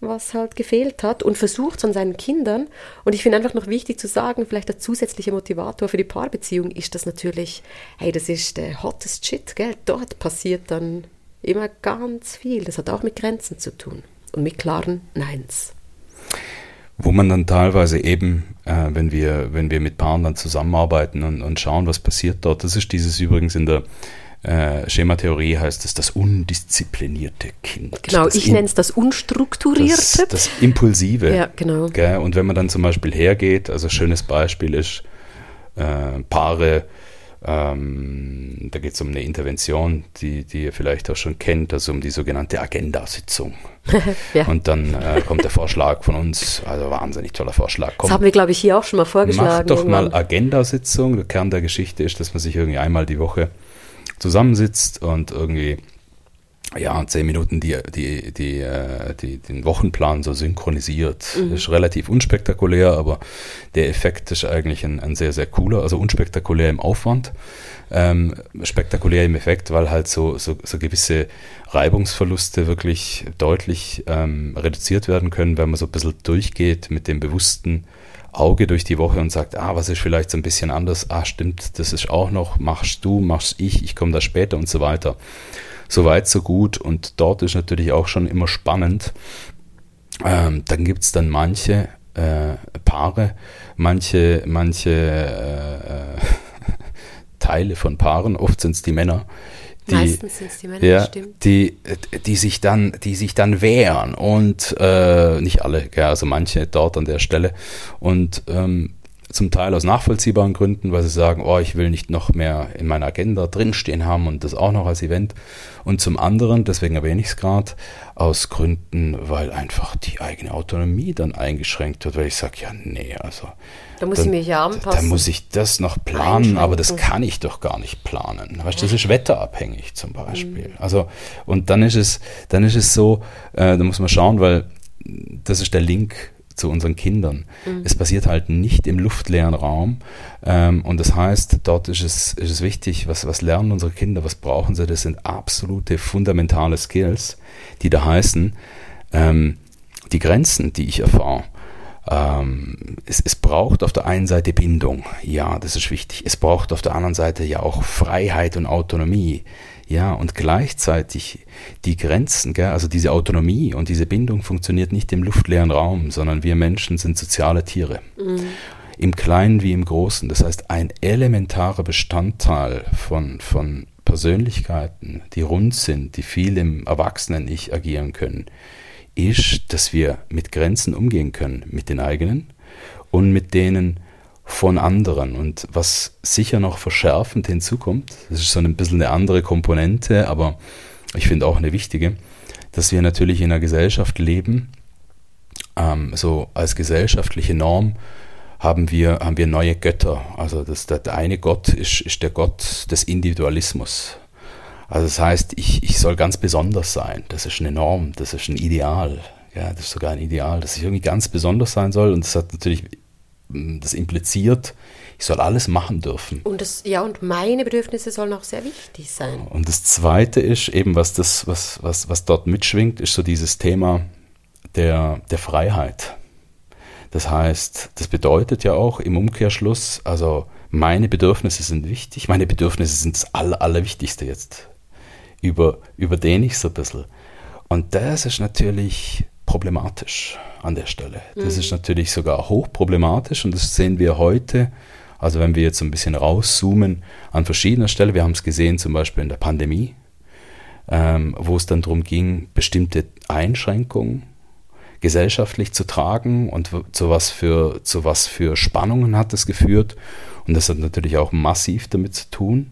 was halt gefehlt hat und versucht es an seinen Kindern. Und ich finde einfach noch wichtig zu sagen, vielleicht der zusätzliche Motivator für die Paarbeziehung ist das natürlich, hey, das ist der hottest Shit, gell? Dort passiert dann immer ganz viel. Das hat auch mit Grenzen zu tun und mit klaren Neins. Wo man dann teilweise eben, äh, wenn, wir, wenn wir mit Paaren dann zusammenarbeiten und, und schauen, was passiert dort, das ist dieses übrigens in der äh, Schematheorie heißt es das undisziplinierte Kind. Genau, das ich nenne es das unstrukturierte. Das, das Impulsive. Ja, genau. Gell? Und wenn man dann zum Beispiel hergeht, also schönes Beispiel ist, äh, Paare Ähm, da geht es um eine Intervention, die, die ihr vielleicht auch schon kennt, also um die sogenannte Agenda-Sitzung. (laughs) ja. Und dann äh, kommt der Vorschlag von uns, also wahnsinnig toller Vorschlag. Komm, das haben wir, glaube ich, hier auch schon mal vorgeschlagen. Mach doch irgendwann. mal Agenda-Sitzung. Der Kern der Geschichte ist, dass man sich irgendwie einmal die Woche zusammensitzt und irgendwie ja, zehn Minuten die, die, die, äh, die, den Wochenplan so synchronisiert. Mhm. Ist relativ unspektakulär, aber der Effekt ist eigentlich ein, ein sehr, sehr cooler. Also unspektakulär im Aufwand, ähm, spektakulär im Effekt, weil halt so, so, so gewisse Reibungsverluste wirklich deutlich ähm, reduziert werden können, wenn man so ein bisschen durchgeht mit dem bewussten Auge durch die Woche und sagt, ah, was ist vielleicht so ein bisschen anders, ah, stimmt, das ist auch noch, machst du, machst ich, ich komme da später und so weiter so weit, so gut. Und dort ist natürlich auch schon immer spannend. Ähm, dann gibt es dann manche äh, Paare, manche, manche äh, (laughs) Teile von Paaren, oft sind es die Männer, die, Meistens sind es die Männer, ja, stimmt. Die, die, sich dann, die sich dann wehren und äh, nicht alle, ja, also manche dort an der Stelle. Und ähm, zum Teil aus nachvollziehbaren Gründen, weil sie sagen, oh, ich will nicht noch mehr in meiner Agenda drinstehen haben und das auch noch als Event. Und zum anderen, deswegen erwähne ich es gerade, aus Gründen, weil einfach die eigene Autonomie dann eingeschränkt wird, weil ich sage, ja, nee, also. Da muss dann, ich mich ja anpassen. Da muss ich das noch planen, aber das kann ich doch gar nicht planen. Weißt, das ist wetterabhängig zum Beispiel. Mhm. Also, und dann ist es, dann ist es so, äh, da muss man schauen, weil das ist der Link zu unseren Kindern. Mhm. Es passiert halt nicht im luftleeren Raum. Ähm, und das heißt, dort ist es, ist es wichtig, was, was lernen unsere Kinder, was brauchen sie? Das sind absolute fundamentale Skills, die da heißen, ähm, die Grenzen, die ich erfahre. Ähm, es, es braucht auf der einen Seite Bindung, ja, das ist wichtig. Es braucht auf der anderen Seite ja auch Freiheit und Autonomie. Ja, und gleichzeitig die Grenzen, gell, also diese Autonomie und diese Bindung funktioniert nicht im luftleeren Raum, sondern wir Menschen sind soziale Tiere. Mhm. Im Kleinen wie im Großen. Das heißt, ein elementarer Bestandteil von, von Persönlichkeiten, die rund sind, die viel im Erwachsenen-Ich agieren können, ist, dass wir mit Grenzen umgehen können, mit den eigenen und mit denen von anderen. Und was sicher noch verschärfend hinzukommt, das ist so ein bisschen eine andere Komponente, aber ich finde auch eine wichtige, dass wir natürlich in einer Gesellschaft leben, ähm, so als gesellschaftliche Norm haben wir, haben wir neue Götter. Also das, der, eine Gott ist, ist der Gott des Individualismus. Also das heißt, ich, ich soll ganz besonders sein. Das ist eine Norm, das ist ein Ideal. Ja, das ist sogar ein Ideal, dass ich irgendwie ganz besonders sein soll. Und das hat natürlich das impliziert, ich soll alles machen dürfen. Und das, ja, und meine Bedürfnisse sollen auch sehr wichtig sein. Und das Zweite ist eben, was, das, was, was, was dort mitschwingt, ist so dieses Thema der, der Freiheit. Das heißt, das bedeutet ja auch im Umkehrschluss, also meine Bedürfnisse sind wichtig, meine Bedürfnisse sind das Aller, Allerwichtigste jetzt. Über, überdehne ich so ein bisschen. Und das ist natürlich problematisch an der Stelle. Das mhm. ist natürlich sogar hochproblematisch und das sehen wir heute. Also wenn wir jetzt ein bisschen rauszoomen an verschiedener Stellen, wir haben es gesehen zum Beispiel in der Pandemie, ähm, wo es dann darum ging, bestimmte Einschränkungen gesellschaftlich zu tragen und zu was für, zu was für Spannungen hat das geführt. Und das hat natürlich auch massiv damit zu tun,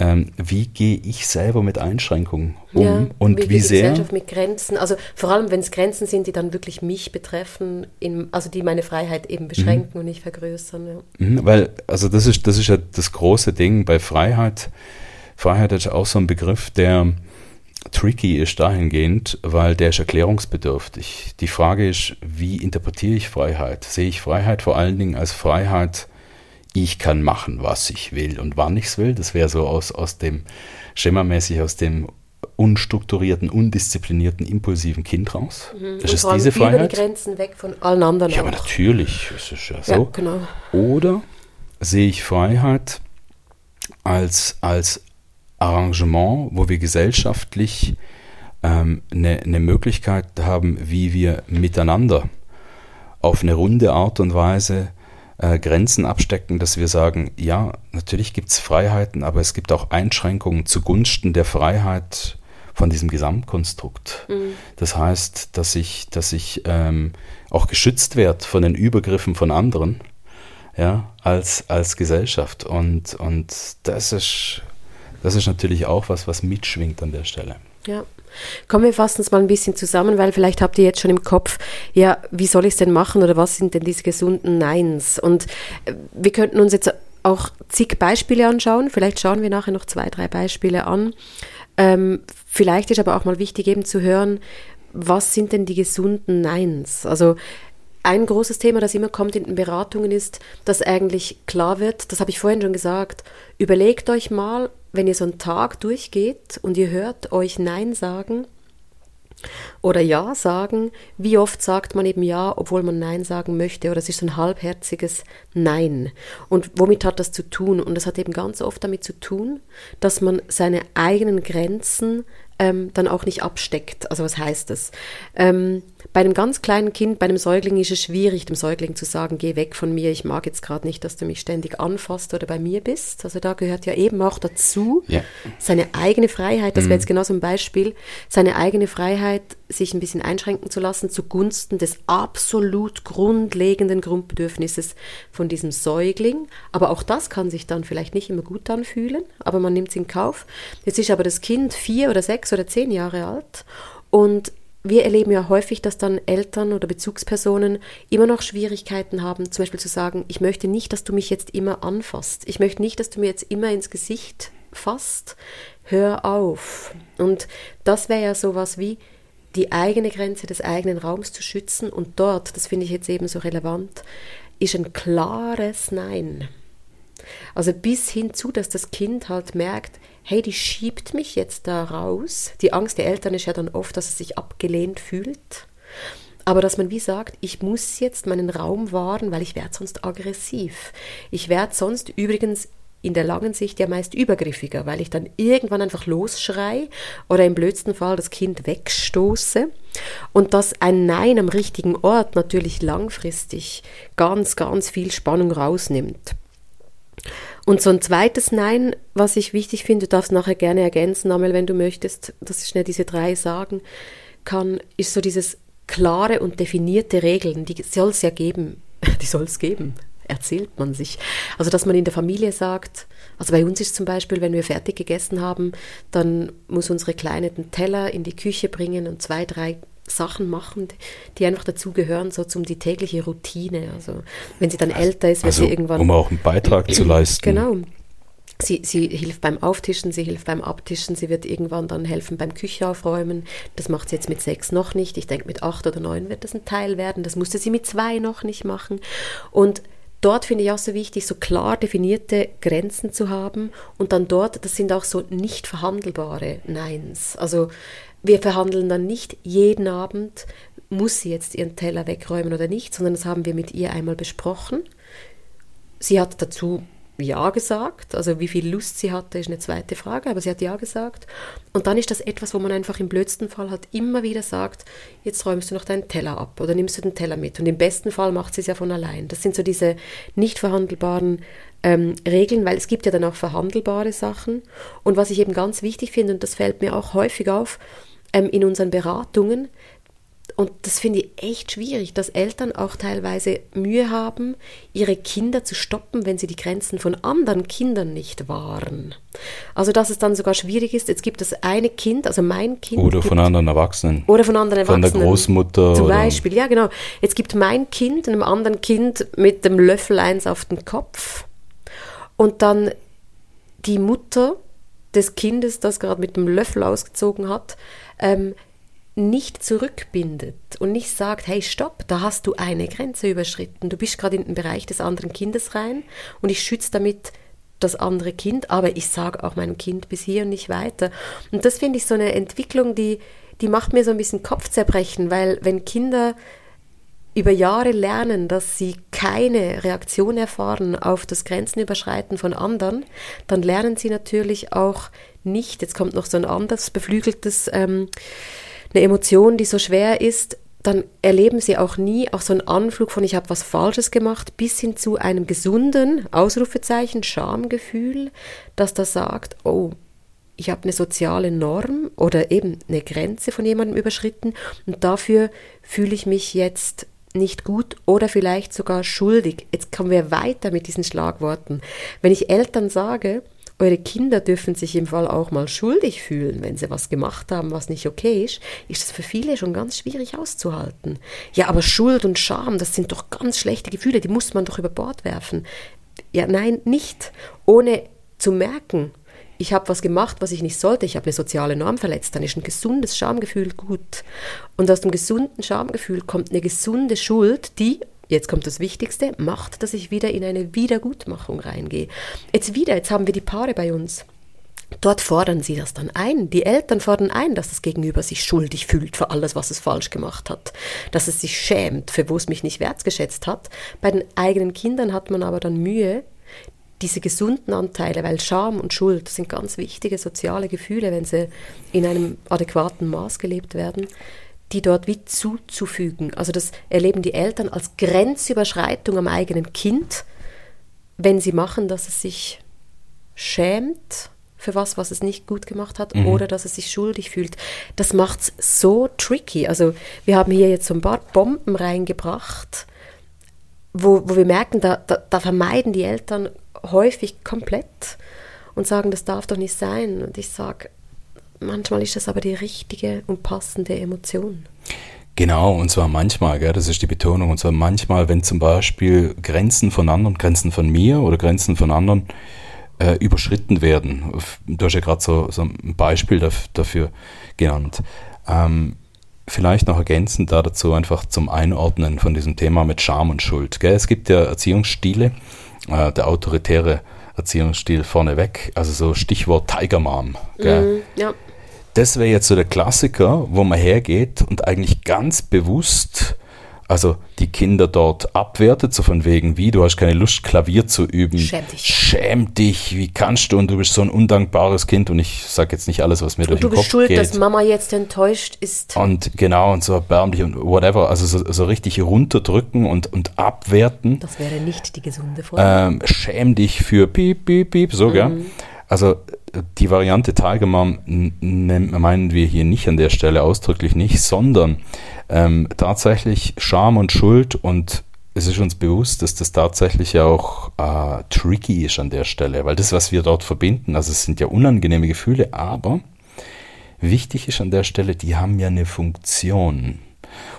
ähm, wie gehe ich selber mit Einschränkungen um ja, und wie, wie sehr. Gesellschaft mit Grenzen, also vor allem wenn es Grenzen sind, die dann wirklich mich betreffen, in, also die meine Freiheit eben beschränken mhm. und nicht vergrößern. Ja. Mhm, weil, also das ist, das ist ja das große Ding bei Freiheit. Freiheit ist auch so ein Begriff, der tricky ist dahingehend, weil der ist erklärungsbedürftig. Die Frage ist, wie interpretiere ich Freiheit? Sehe ich Freiheit vor allen Dingen als Freiheit, ich kann machen, was ich will und wann ich es will. Das wäre so aus, aus dem schemamäßig aus dem unstrukturierten, undisziplinierten, impulsiven Kind raus. Mhm. Das und ist diese Freiheit. Grenzen weg von allen anderen. Ja, aber natürlich, das ist ja so. Ja, genau. Oder sehe ich Freiheit als, als Arrangement, wo wir gesellschaftlich ähm, eine, eine Möglichkeit haben, wie wir miteinander auf eine runde Art und Weise äh, Grenzen abstecken, dass wir sagen, ja, natürlich gibt es Freiheiten, aber es gibt auch Einschränkungen zugunsten der Freiheit von diesem Gesamtkonstrukt. Mhm. Das heißt, dass ich, dass ich ähm, auch geschützt werde von den Übergriffen von anderen. ja, als, als Gesellschaft. Und, und das, ist, das ist natürlich auch was, was mitschwingt an der Stelle. Ja. Kommen wir fassen es mal ein bisschen zusammen, weil vielleicht habt ihr jetzt schon im Kopf, ja, wie soll ich es denn machen oder was sind denn diese gesunden Neins? Und äh, wir könnten uns jetzt auch zig Beispiele anschauen. Vielleicht schauen wir nachher noch zwei, drei Beispiele an. Ähm, vielleicht ist aber auch mal wichtig eben zu hören, was sind denn die gesunden Neins? Also ein großes Thema, das immer kommt in den Beratungen, ist, dass eigentlich klar wird, das habe ich vorhin schon gesagt, überlegt euch mal, wenn ihr so einen Tag durchgeht und ihr hört euch Nein sagen oder Ja sagen, wie oft sagt man eben Ja, obwohl man Nein sagen möchte, oder es ist so ein halbherziges Nein. Und womit hat das zu tun? Und das hat eben ganz oft damit zu tun, dass man seine eigenen Grenzen ähm, dann auch nicht absteckt. Also was heißt das? Ähm, bei einem ganz kleinen Kind, bei einem Säugling ist es schwierig, dem Säugling zu sagen, geh weg von mir, ich mag jetzt gerade nicht, dass du mich ständig anfasst oder bei mir bist. Also da gehört ja eben auch dazu ja. seine eigene Freiheit, das wäre jetzt mhm. genau so ein Beispiel, seine eigene Freiheit, sich ein bisschen einschränken zu lassen zugunsten des absolut grundlegenden Grundbedürfnisses von diesem Säugling. Aber auch das kann sich dann vielleicht nicht immer gut anfühlen, aber man nimmt es in Kauf. Jetzt ist aber das Kind vier oder sechs oder zehn Jahre alt und wir erleben ja häufig, dass dann Eltern oder Bezugspersonen immer noch Schwierigkeiten haben, zum Beispiel zu sagen, ich möchte nicht, dass du mich jetzt immer anfasst. Ich möchte nicht, dass du mir jetzt immer ins Gesicht fasst. Hör auf. Und das wäre ja sowas wie die eigene Grenze des eigenen Raums zu schützen. Und dort, das finde ich jetzt eben so relevant, ist ein klares Nein. Also bis hin zu, dass das Kind halt merkt, hey, die schiebt mich jetzt da raus. Die Angst der Eltern ist ja dann oft, dass es sich abgelehnt fühlt. Aber dass man wie sagt, ich muss jetzt meinen Raum wahren, weil ich werde sonst aggressiv. Ich werde sonst übrigens in der langen Sicht ja meist übergriffiger, weil ich dann irgendwann einfach losschrei oder im blödsten Fall das Kind wegstoße. Und dass ein Nein am richtigen Ort natürlich langfristig ganz, ganz viel Spannung rausnimmt. Und so ein zweites Nein, was ich wichtig finde, du darfst nachher gerne ergänzen, Amel, wenn du möchtest, dass ich schnell diese drei sagen kann, ist so dieses klare und definierte Regeln, die soll es ja geben. (laughs) Die soll es geben, erzählt man sich. Also, dass man in der Familie sagt, also bei uns ist zum Beispiel, wenn wir fertig gegessen haben, dann muss unsere Kleine den Teller in die Küche bringen und zwei, drei Sachen machen, die einfach dazugehören, so zum die tägliche Routine. Also wenn sie dann älter ist, wird also, sie irgendwann. Um auch einen Beitrag zu (clears throat) leisten. Genau. Sie, sie hilft beim Auftischen, sie hilft beim Abtischen, sie wird irgendwann dann helfen beim Küche aufräumen. Das macht sie jetzt mit sechs noch nicht. Ich denke, mit acht oder neun wird das ein Teil werden. Das musste sie mit zwei noch nicht machen. Und dort finde ich auch so wichtig, so klar definierte Grenzen zu haben und dann dort, das sind auch so nicht verhandelbare Neins. Also wir verhandeln dann nicht jeden Abend, muss sie jetzt ihren Teller wegräumen oder nicht, sondern das haben wir mit ihr einmal besprochen. Sie hat dazu ja gesagt. Also wie viel Lust sie hatte, ist eine zweite Frage, aber sie hat Ja gesagt. Und dann ist das etwas, wo man einfach im blödsten Fall halt immer wieder sagt, jetzt räumst du noch deinen Teller ab oder nimmst du den Teller mit. Und im besten Fall macht sie es ja von allein. Das sind so diese nicht verhandelbaren ähm, Regeln, weil es gibt ja dann auch verhandelbare Sachen. Und was ich eben ganz wichtig finde, und das fällt mir auch häufig auf, ähm, in unseren Beratungen, und das finde ich echt schwierig, dass Eltern auch teilweise Mühe haben, ihre Kinder zu stoppen, wenn sie die Grenzen von anderen Kindern nicht wahren. Also dass es dann sogar schwierig ist, jetzt gibt es eine Kind, also mein Kind. Oder gibt, von anderen Erwachsenen. Oder von anderen Erwachsenen. Von der Großmutter. Zum Beispiel, ja genau. Jetzt gibt mein Kind einem anderen Kind mit dem Löffel eins auf den Kopf. Und dann die Mutter des Kindes, das gerade mit dem Löffel ausgezogen hat, ähm, nicht zurückbindet und nicht sagt, hey, stopp, da hast du eine Grenze überschritten. Du bist gerade in den Bereich des anderen Kindes rein und ich schütze damit das andere Kind, aber ich sage auch meinem Kind bis hier und nicht weiter. Und das finde ich so eine Entwicklung, die, die macht mir so ein bisschen Kopfzerbrechen, weil wenn Kinder über Jahre lernen, dass sie keine Reaktion erfahren auf das Grenzenüberschreiten von anderen, dann lernen sie natürlich auch nicht, jetzt kommt noch so ein anderes beflügeltes ähm, eine Emotion, die so schwer ist, dann erleben sie auch nie auch so einen Anflug von ich habe was Falsches gemacht, bis hin zu einem gesunden Ausrufezeichen, Schamgefühl, das da sagt, oh, ich habe eine soziale Norm oder eben eine Grenze von jemandem überschritten und dafür fühle ich mich jetzt nicht gut oder vielleicht sogar schuldig. Jetzt kommen wir weiter mit diesen Schlagworten. Wenn ich Eltern sage, eure Kinder dürfen sich im Fall auch mal schuldig fühlen, wenn sie was gemacht haben, was nicht okay ist, ist das für viele schon ganz schwierig auszuhalten. Ja, aber Schuld und Scham, das sind doch ganz schlechte Gefühle, die muss man doch über Bord werfen. Ja, nein, nicht. Ohne zu merken, ich habe was gemacht, was ich nicht sollte, ich habe eine soziale Norm verletzt, dann ist ein gesundes Schamgefühl gut. Und aus dem gesunden Schamgefühl kommt eine gesunde Schuld, die jetzt kommt das Wichtigste, macht, dass ich wieder in eine Wiedergutmachung reingehe. Jetzt wieder, jetzt haben wir die Paare bei uns. Dort fordern sie das dann ein. Die Eltern fordern ein, dass das Gegenüber sich schuldig fühlt für alles, was es falsch gemacht hat. Dass es sich schämt, für wo es mich nicht wertgeschätzt hat. Bei den eigenen Kindern hat man aber dann Mühe, diese gesunden Anteile, weil Scham und Schuld sind ganz wichtige soziale Gefühle, wenn sie in einem adäquaten Maß gelebt werden, die dort wie zuzufügen. Also das erleben die Eltern als Grenzüberschreitung am eigenen Kind, wenn sie machen, dass es sich schämt für was, was es nicht gut gemacht hat, mhm. oder dass es sich schuldig fühlt. Das macht es so tricky. Also wir haben hier jetzt so ein paar Bomben reingebracht, wo, wo wir merken, da, da, da vermeiden die Eltern häufig komplett und sagen, das darf doch nicht sein. Und ich sage, manchmal ist das aber die richtige und passende Emotion. Genau, und zwar manchmal, gell, das ist die Betonung, und zwar manchmal, wenn zum Beispiel Grenzen von anderen, Grenzen von mir oder Grenzen von anderen äh, überschritten werden. Du hast ja gerade so, so ein Beispiel dafür genannt. Ähm, vielleicht noch ergänzend da dazu einfach zum Einordnen von diesem Thema mit Scham und Schuld. Gell? Es gibt ja Erziehungsstile, äh, der autoritäre Erziehungsstil vorneweg, also so Stichwort Tiger Mom. Gell? Mm, ja. Das wäre jetzt so der Klassiker, wo man hergeht und eigentlich ganz bewusst also die Kinder dort abwertet, so von wegen, wie, du hast keine Lust, Klavier zu üben. Schäm dich. Schäm dich, wie kannst du und du bist so ein undankbares Kind und ich sage jetzt nicht alles, was mir und durch den Kopf geht. Du bist schuld, dass Mama jetzt enttäuscht ist. Und genau, und so erbärmlich und whatever, also so, so richtig runterdrücken und, und abwerten. Das wäre nicht die gesunde Form. Ähm, schäm dich für piep, piep, piep, so, mhm. gell? Also die Variante Tiger Mom meinen wir hier nicht an der Stelle ausdrücklich nicht, sondern ähm, tatsächlich Scham und Schuld und es ist uns bewusst, dass das tatsächlich auch äh, tricky ist an der Stelle, weil das, was wir dort verbinden, also es sind ja unangenehme Gefühle, aber wichtig ist an der Stelle, die haben ja eine Funktion.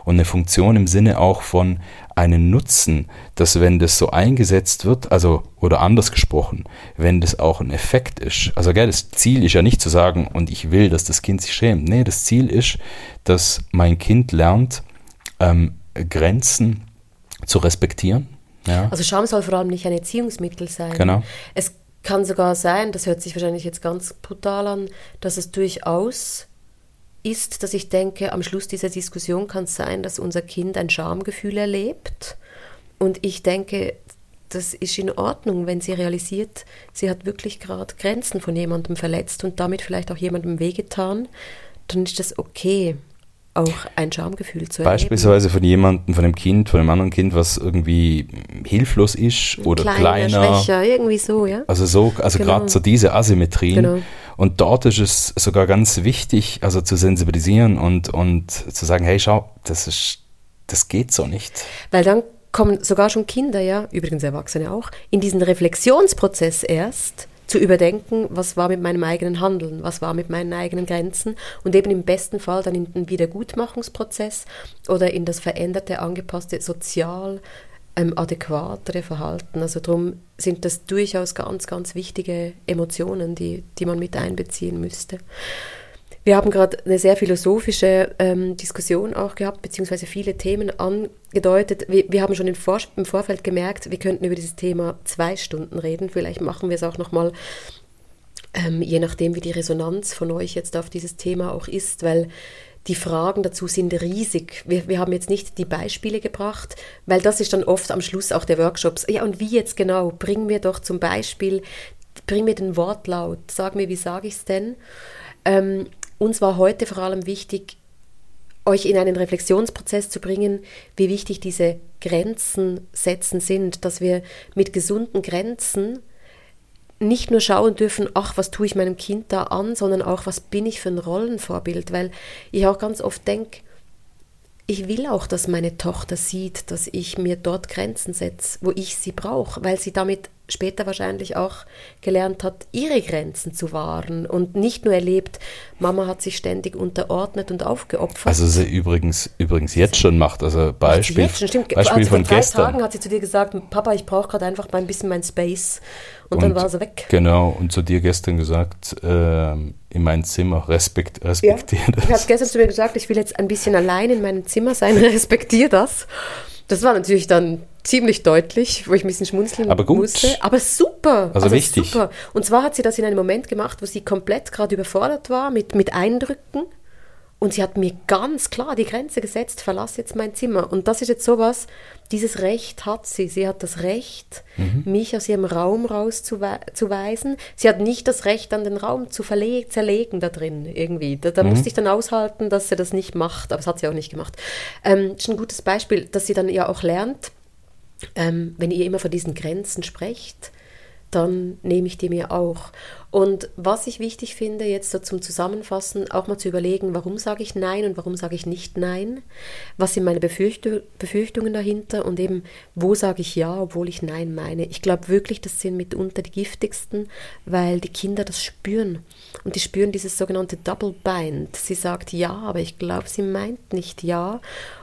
Und eine Funktion im Sinne auch von einen Nutzen, dass wenn das so eingesetzt wird, also oder anders gesprochen, wenn das auch ein Effekt ist. Also gell, das Ziel ist ja nicht zu sagen, und ich will, dass das Kind sich schämt. Nee, das Ziel ist, dass mein Kind lernt, ähm, Grenzen zu respektieren. Ja. Also Scham soll vor allem nicht ein Erziehungsmittel sein. Genau. Es kann sogar sein, das hört sich wahrscheinlich jetzt ganz brutal an, dass es durchaus ist, dass ich denke, am Schluss dieser Diskussion kann es sein, dass unser Kind ein Schamgefühl erlebt. Und ich denke, das ist in Ordnung, wenn sie realisiert, sie hat wirklich gerade Grenzen von jemandem verletzt und damit vielleicht auch jemandem wehgetan, dann ist das okay, auch ein Schamgefühl zu erleben. Beispielsweise von jemandem, von einem Kind, von einem anderen Kind, was irgendwie hilflos ist oder kleiner, kleiner schwächer, irgendwie so, ja. Also so, also genau. gerade so diese Asymmetrien. Genau. Und dort ist es sogar ganz wichtig, also zu sensibilisieren und, und zu sagen, hey, schau, das ist, das geht so nicht. Weil dann kommen sogar schon Kinder, ja, übrigens Erwachsene auch, in diesen Reflexionsprozess erst zu überdenken, was war mit meinem eigenen Handeln, was war mit meinen eigenen Grenzen und eben im besten Fall dann in den Wiedergutmachungsprozess oder in das veränderte, angepasste sozial ähm, adäquatere Verhalten. Also darum sind das durchaus ganz, ganz wichtige Emotionen, die, die man mit einbeziehen müsste. Wir haben gerade eine sehr philosophische ähm, Diskussion auch gehabt, beziehungsweise viele Themen angedeutet. Wir, wir haben schon im, Vor im, Vorfeld gemerkt, wir könnten über dieses Thema zwei Stunden reden. Vielleicht machen wir es auch nochmal, ähm, je nachdem, wie die Resonanz von euch jetzt auf dieses Thema auch ist, weil die Fragen dazu sind riesig. Wir, wir haben jetzt nicht die Beispiele gebracht, weil das ist dann oft am Schluss auch der Workshops. Ja, und wie jetzt genau? Bring mir doch zum Beispiel, bring mir den Wortlaut, sag mir, wie sage ich es denn? Ähm, uns war heute vor allem wichtig, euch in einen Reflexionsprozess zu bringen, wie wichtig diese Grenzen setzen sind, dass wir mit gesunden Grenzen nicht nur schauen dürfen, ach, was tue ich meinem Kind da an, sondern auch, was bin ich für ein Rollenvorbild, weil ich auch ganz oft denke, ich will auch, dass meine Tochter sieht, dass ich mir dort Grenzen setze, wo ich sie brauche, weil sie damit später wahrscheinlich auch gelernt hat, ihre Grenzen zu wahren und nicht nur erlebt, Mama hat sich ständig unterordnet und aufgeopfert. Also sie übrigens übrigens jetzt schon macht, also Beispiel, jetzt schon, stimmt. Beispiel also von vor drei gestern. Tagen hat sie zu dir gesagt, Papa, ich brauche gerade einfach mal ein bisschen mein Space und, dann war sie weg. Genau, und zu dir gestern gesagt, ähm, in mein Zimmer, respekt, respektiere ja. Ich habe gestern zu mir gesagt, ich will jetzt ein bisschen allein in meinem Zimmer sein, (laughs) respektiere das. Das war natürlich dann ziemlich deutlich, wo ich ein bisschen schmunzeln Aber gut. musste. Aber super. Also wichtig. Super. Und zwar hat sie das in einem Moment gemacht, wo sie komplett gerade überfordert war mit, mit Eindrücken. Und sie hat mir ganz klar die Grenze gesetzt, verlass jetzt mein Zimmer. Und das ist jetzt sowas, dieses Recht hat sie. Sie hat das Recht, mich aus ihrem Raum rauszuweisen. Sie hat nicht das Recht, dann den Raum zu zerlegen da drin irgendwie. Da, da musste ich dann aushalten, dass sie das nicht macht. Aber das hat sie auch nicht gemacht. Ähm, das ist ein gutes Beispiel, dass sie dann ja auch lernt, ähm, wenn ihr immer von diesen Grenzen sprecht, dann nehme ich die mir auch. Und was ich wichtig finde, jetzt so zum Zusammenfassen, auch mal zu überlegen, warum sage ich Nein und warum sage ich nicht Nein? Was sind meine Befürchtung, Befürchtungen dahinter und eben, wo sage ich Ja, obwohl ich Nein meine? Ich glaube wirklich, das sind mitunter die giftigsten, weil die Kinder das spüren. Und die spüren dieses sogenannte Double Bind. Sie sagt Ja, aber ich glaube, sie meint nicht Ja.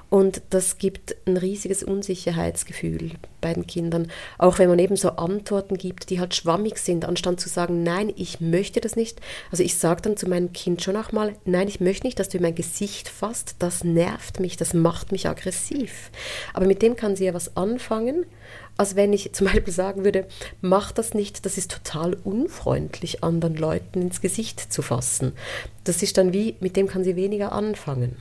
Und das gibt ein riesiges Unsicherheitsgefühl bei den Kindern. Auch wenn man eben so Antworten gibt, die halt schwammig sind, anstatt zu sagen, nein, ich möchte das nicht. Also ich sage dann zu meinem Kind schon auch mal, nein, ich möchte nicht, dass du in mein Gesicht fasst. Das nervt mich, das macht mich aggressiv. Aber mit dem kann sie ja was anfangen, als wenn ich zum Beispiel sagen würde, mach das nicht, das ist total unfreundlich, anderen Leuten ins Gesicht zu fassen. Das ist dann wie, mit dem kann sie weniger anfangen.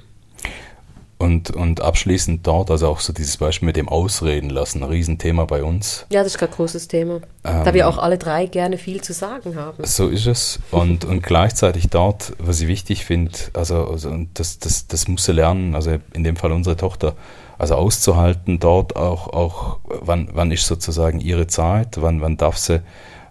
Und, und abschließend dort, also auch so dieses Beispiel mit dem Ausreden lassen, ein Riesenthema bei uns. Ja, das ist kein großes Thema. Ähm, da wir auch alle drei gerne viel zu sagen haben. So ist es. Und, und gleichzeitig dort, was ich wichtig finde, also, also das, das, das muss sie lernen, also in dem Fall unsere Tochter, also auszuhalten, dort auch, auch wann, wann ist sozusagen ihre Zeit, wann, wann darf sie,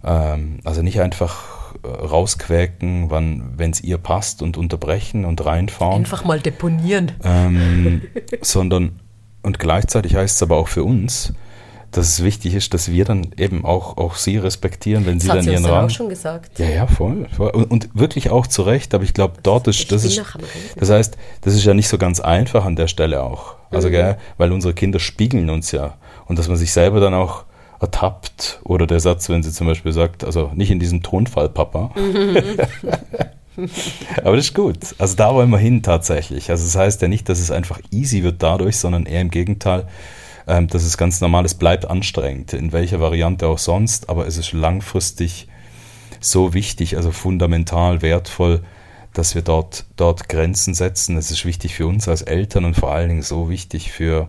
ähm, also nicht einfach rausquäken, wenn es ihr passt und unterbrechen und reinfahren. Einfach mal deponieren. Ähm, (laughs) sondern, und gleichzeitig heißt es aber auch für uns, dass es wichtig ist, dass wir dann eben auch, auch sie respektieren, wenn das sie dann sie ihren Raum. auch schon gesagt. Ja, ja, voll. voll. Und, und wirklich auch zu Recht, aber ich glaube, dort ist, das ist, das heißt, das ist ja nicht so ganz einfach an der Stelle auch. Also, Mhm. gell, weil unsere Kinder spiegeln uns ja. Und dass man sich selber dann auch ertappt oder der Satz, wenn sie zum Beispiel sagt, also nicht in diesem Tonfall, Papa. (laughs) Aber das ist gut. Also da wollen wir hin tatsächlich. Also das heißt ja nicht, dass es einfach easy wird dadurch, sondern eher im Gegenteil, ähm, dass es ganz normal ist, bleibt anstrengend, in welcher Variante auch sonst, aber es ist langfristig so wichtig, also fundamental wertvoll, dass wir dort, dort Grenzen setzen. Es ist wichtig für uns als Eltern und vor allen Dingen so wichtig für,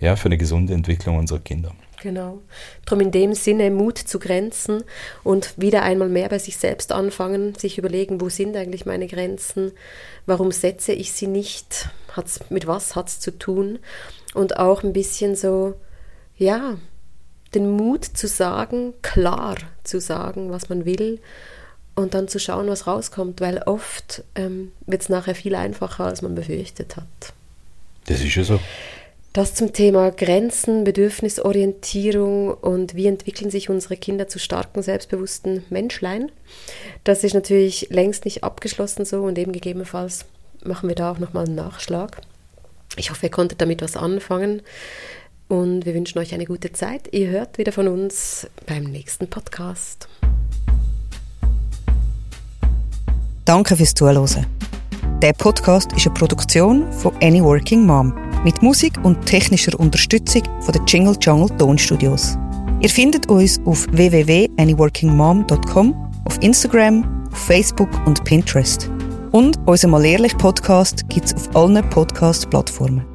ja, für eine gesunde Entwicklung unserer Kinder. Genau. Darum in dem Sinne Mut zu Grenzen und wieder einmal mehr bei sich selbst anfangen, sich überlegen, wo sind eigentlich meine Grenzen, warum setze ich sie nicht, hat's, mit was hat es zu tun und auch ein bisschen so, ja, den Mut zu sagen, klar zu sagen, was man will und dann zu schauen, was rauskommt, weil oft ähm, wird es nachher viel einfacher, als man befürchtet hat. Das ist ja so. Das zum Thema Grenzen, Bedürfnisorientierung und wie entwickeln sich unsere Kinder zu starken, selbstbewussten Menschlein. Das ist natürlich längst nicht abgeschlossen so und eben gegebenenfalls machen wir da auch nochmal einen Nachschlag. Ich hoffe, ihr konntet damit was anfangen und wir wünschen euch eine gute Zeit. Ihr hört wieder von uns beim nächsten Podcast. Danke fürs Zuhören. Der Podcast ist eine Produktion von Any Working Mom mit Musik und technischer Unterstützung von den Jingle Jungle Tonstudios. Ihr findet uns auf www.anyworkingmom.com, auf Instagram, auf Facebook und Pinterest. Und unser Mal ehrlich Podcast gibt es auf allen Podcast-Plattformen.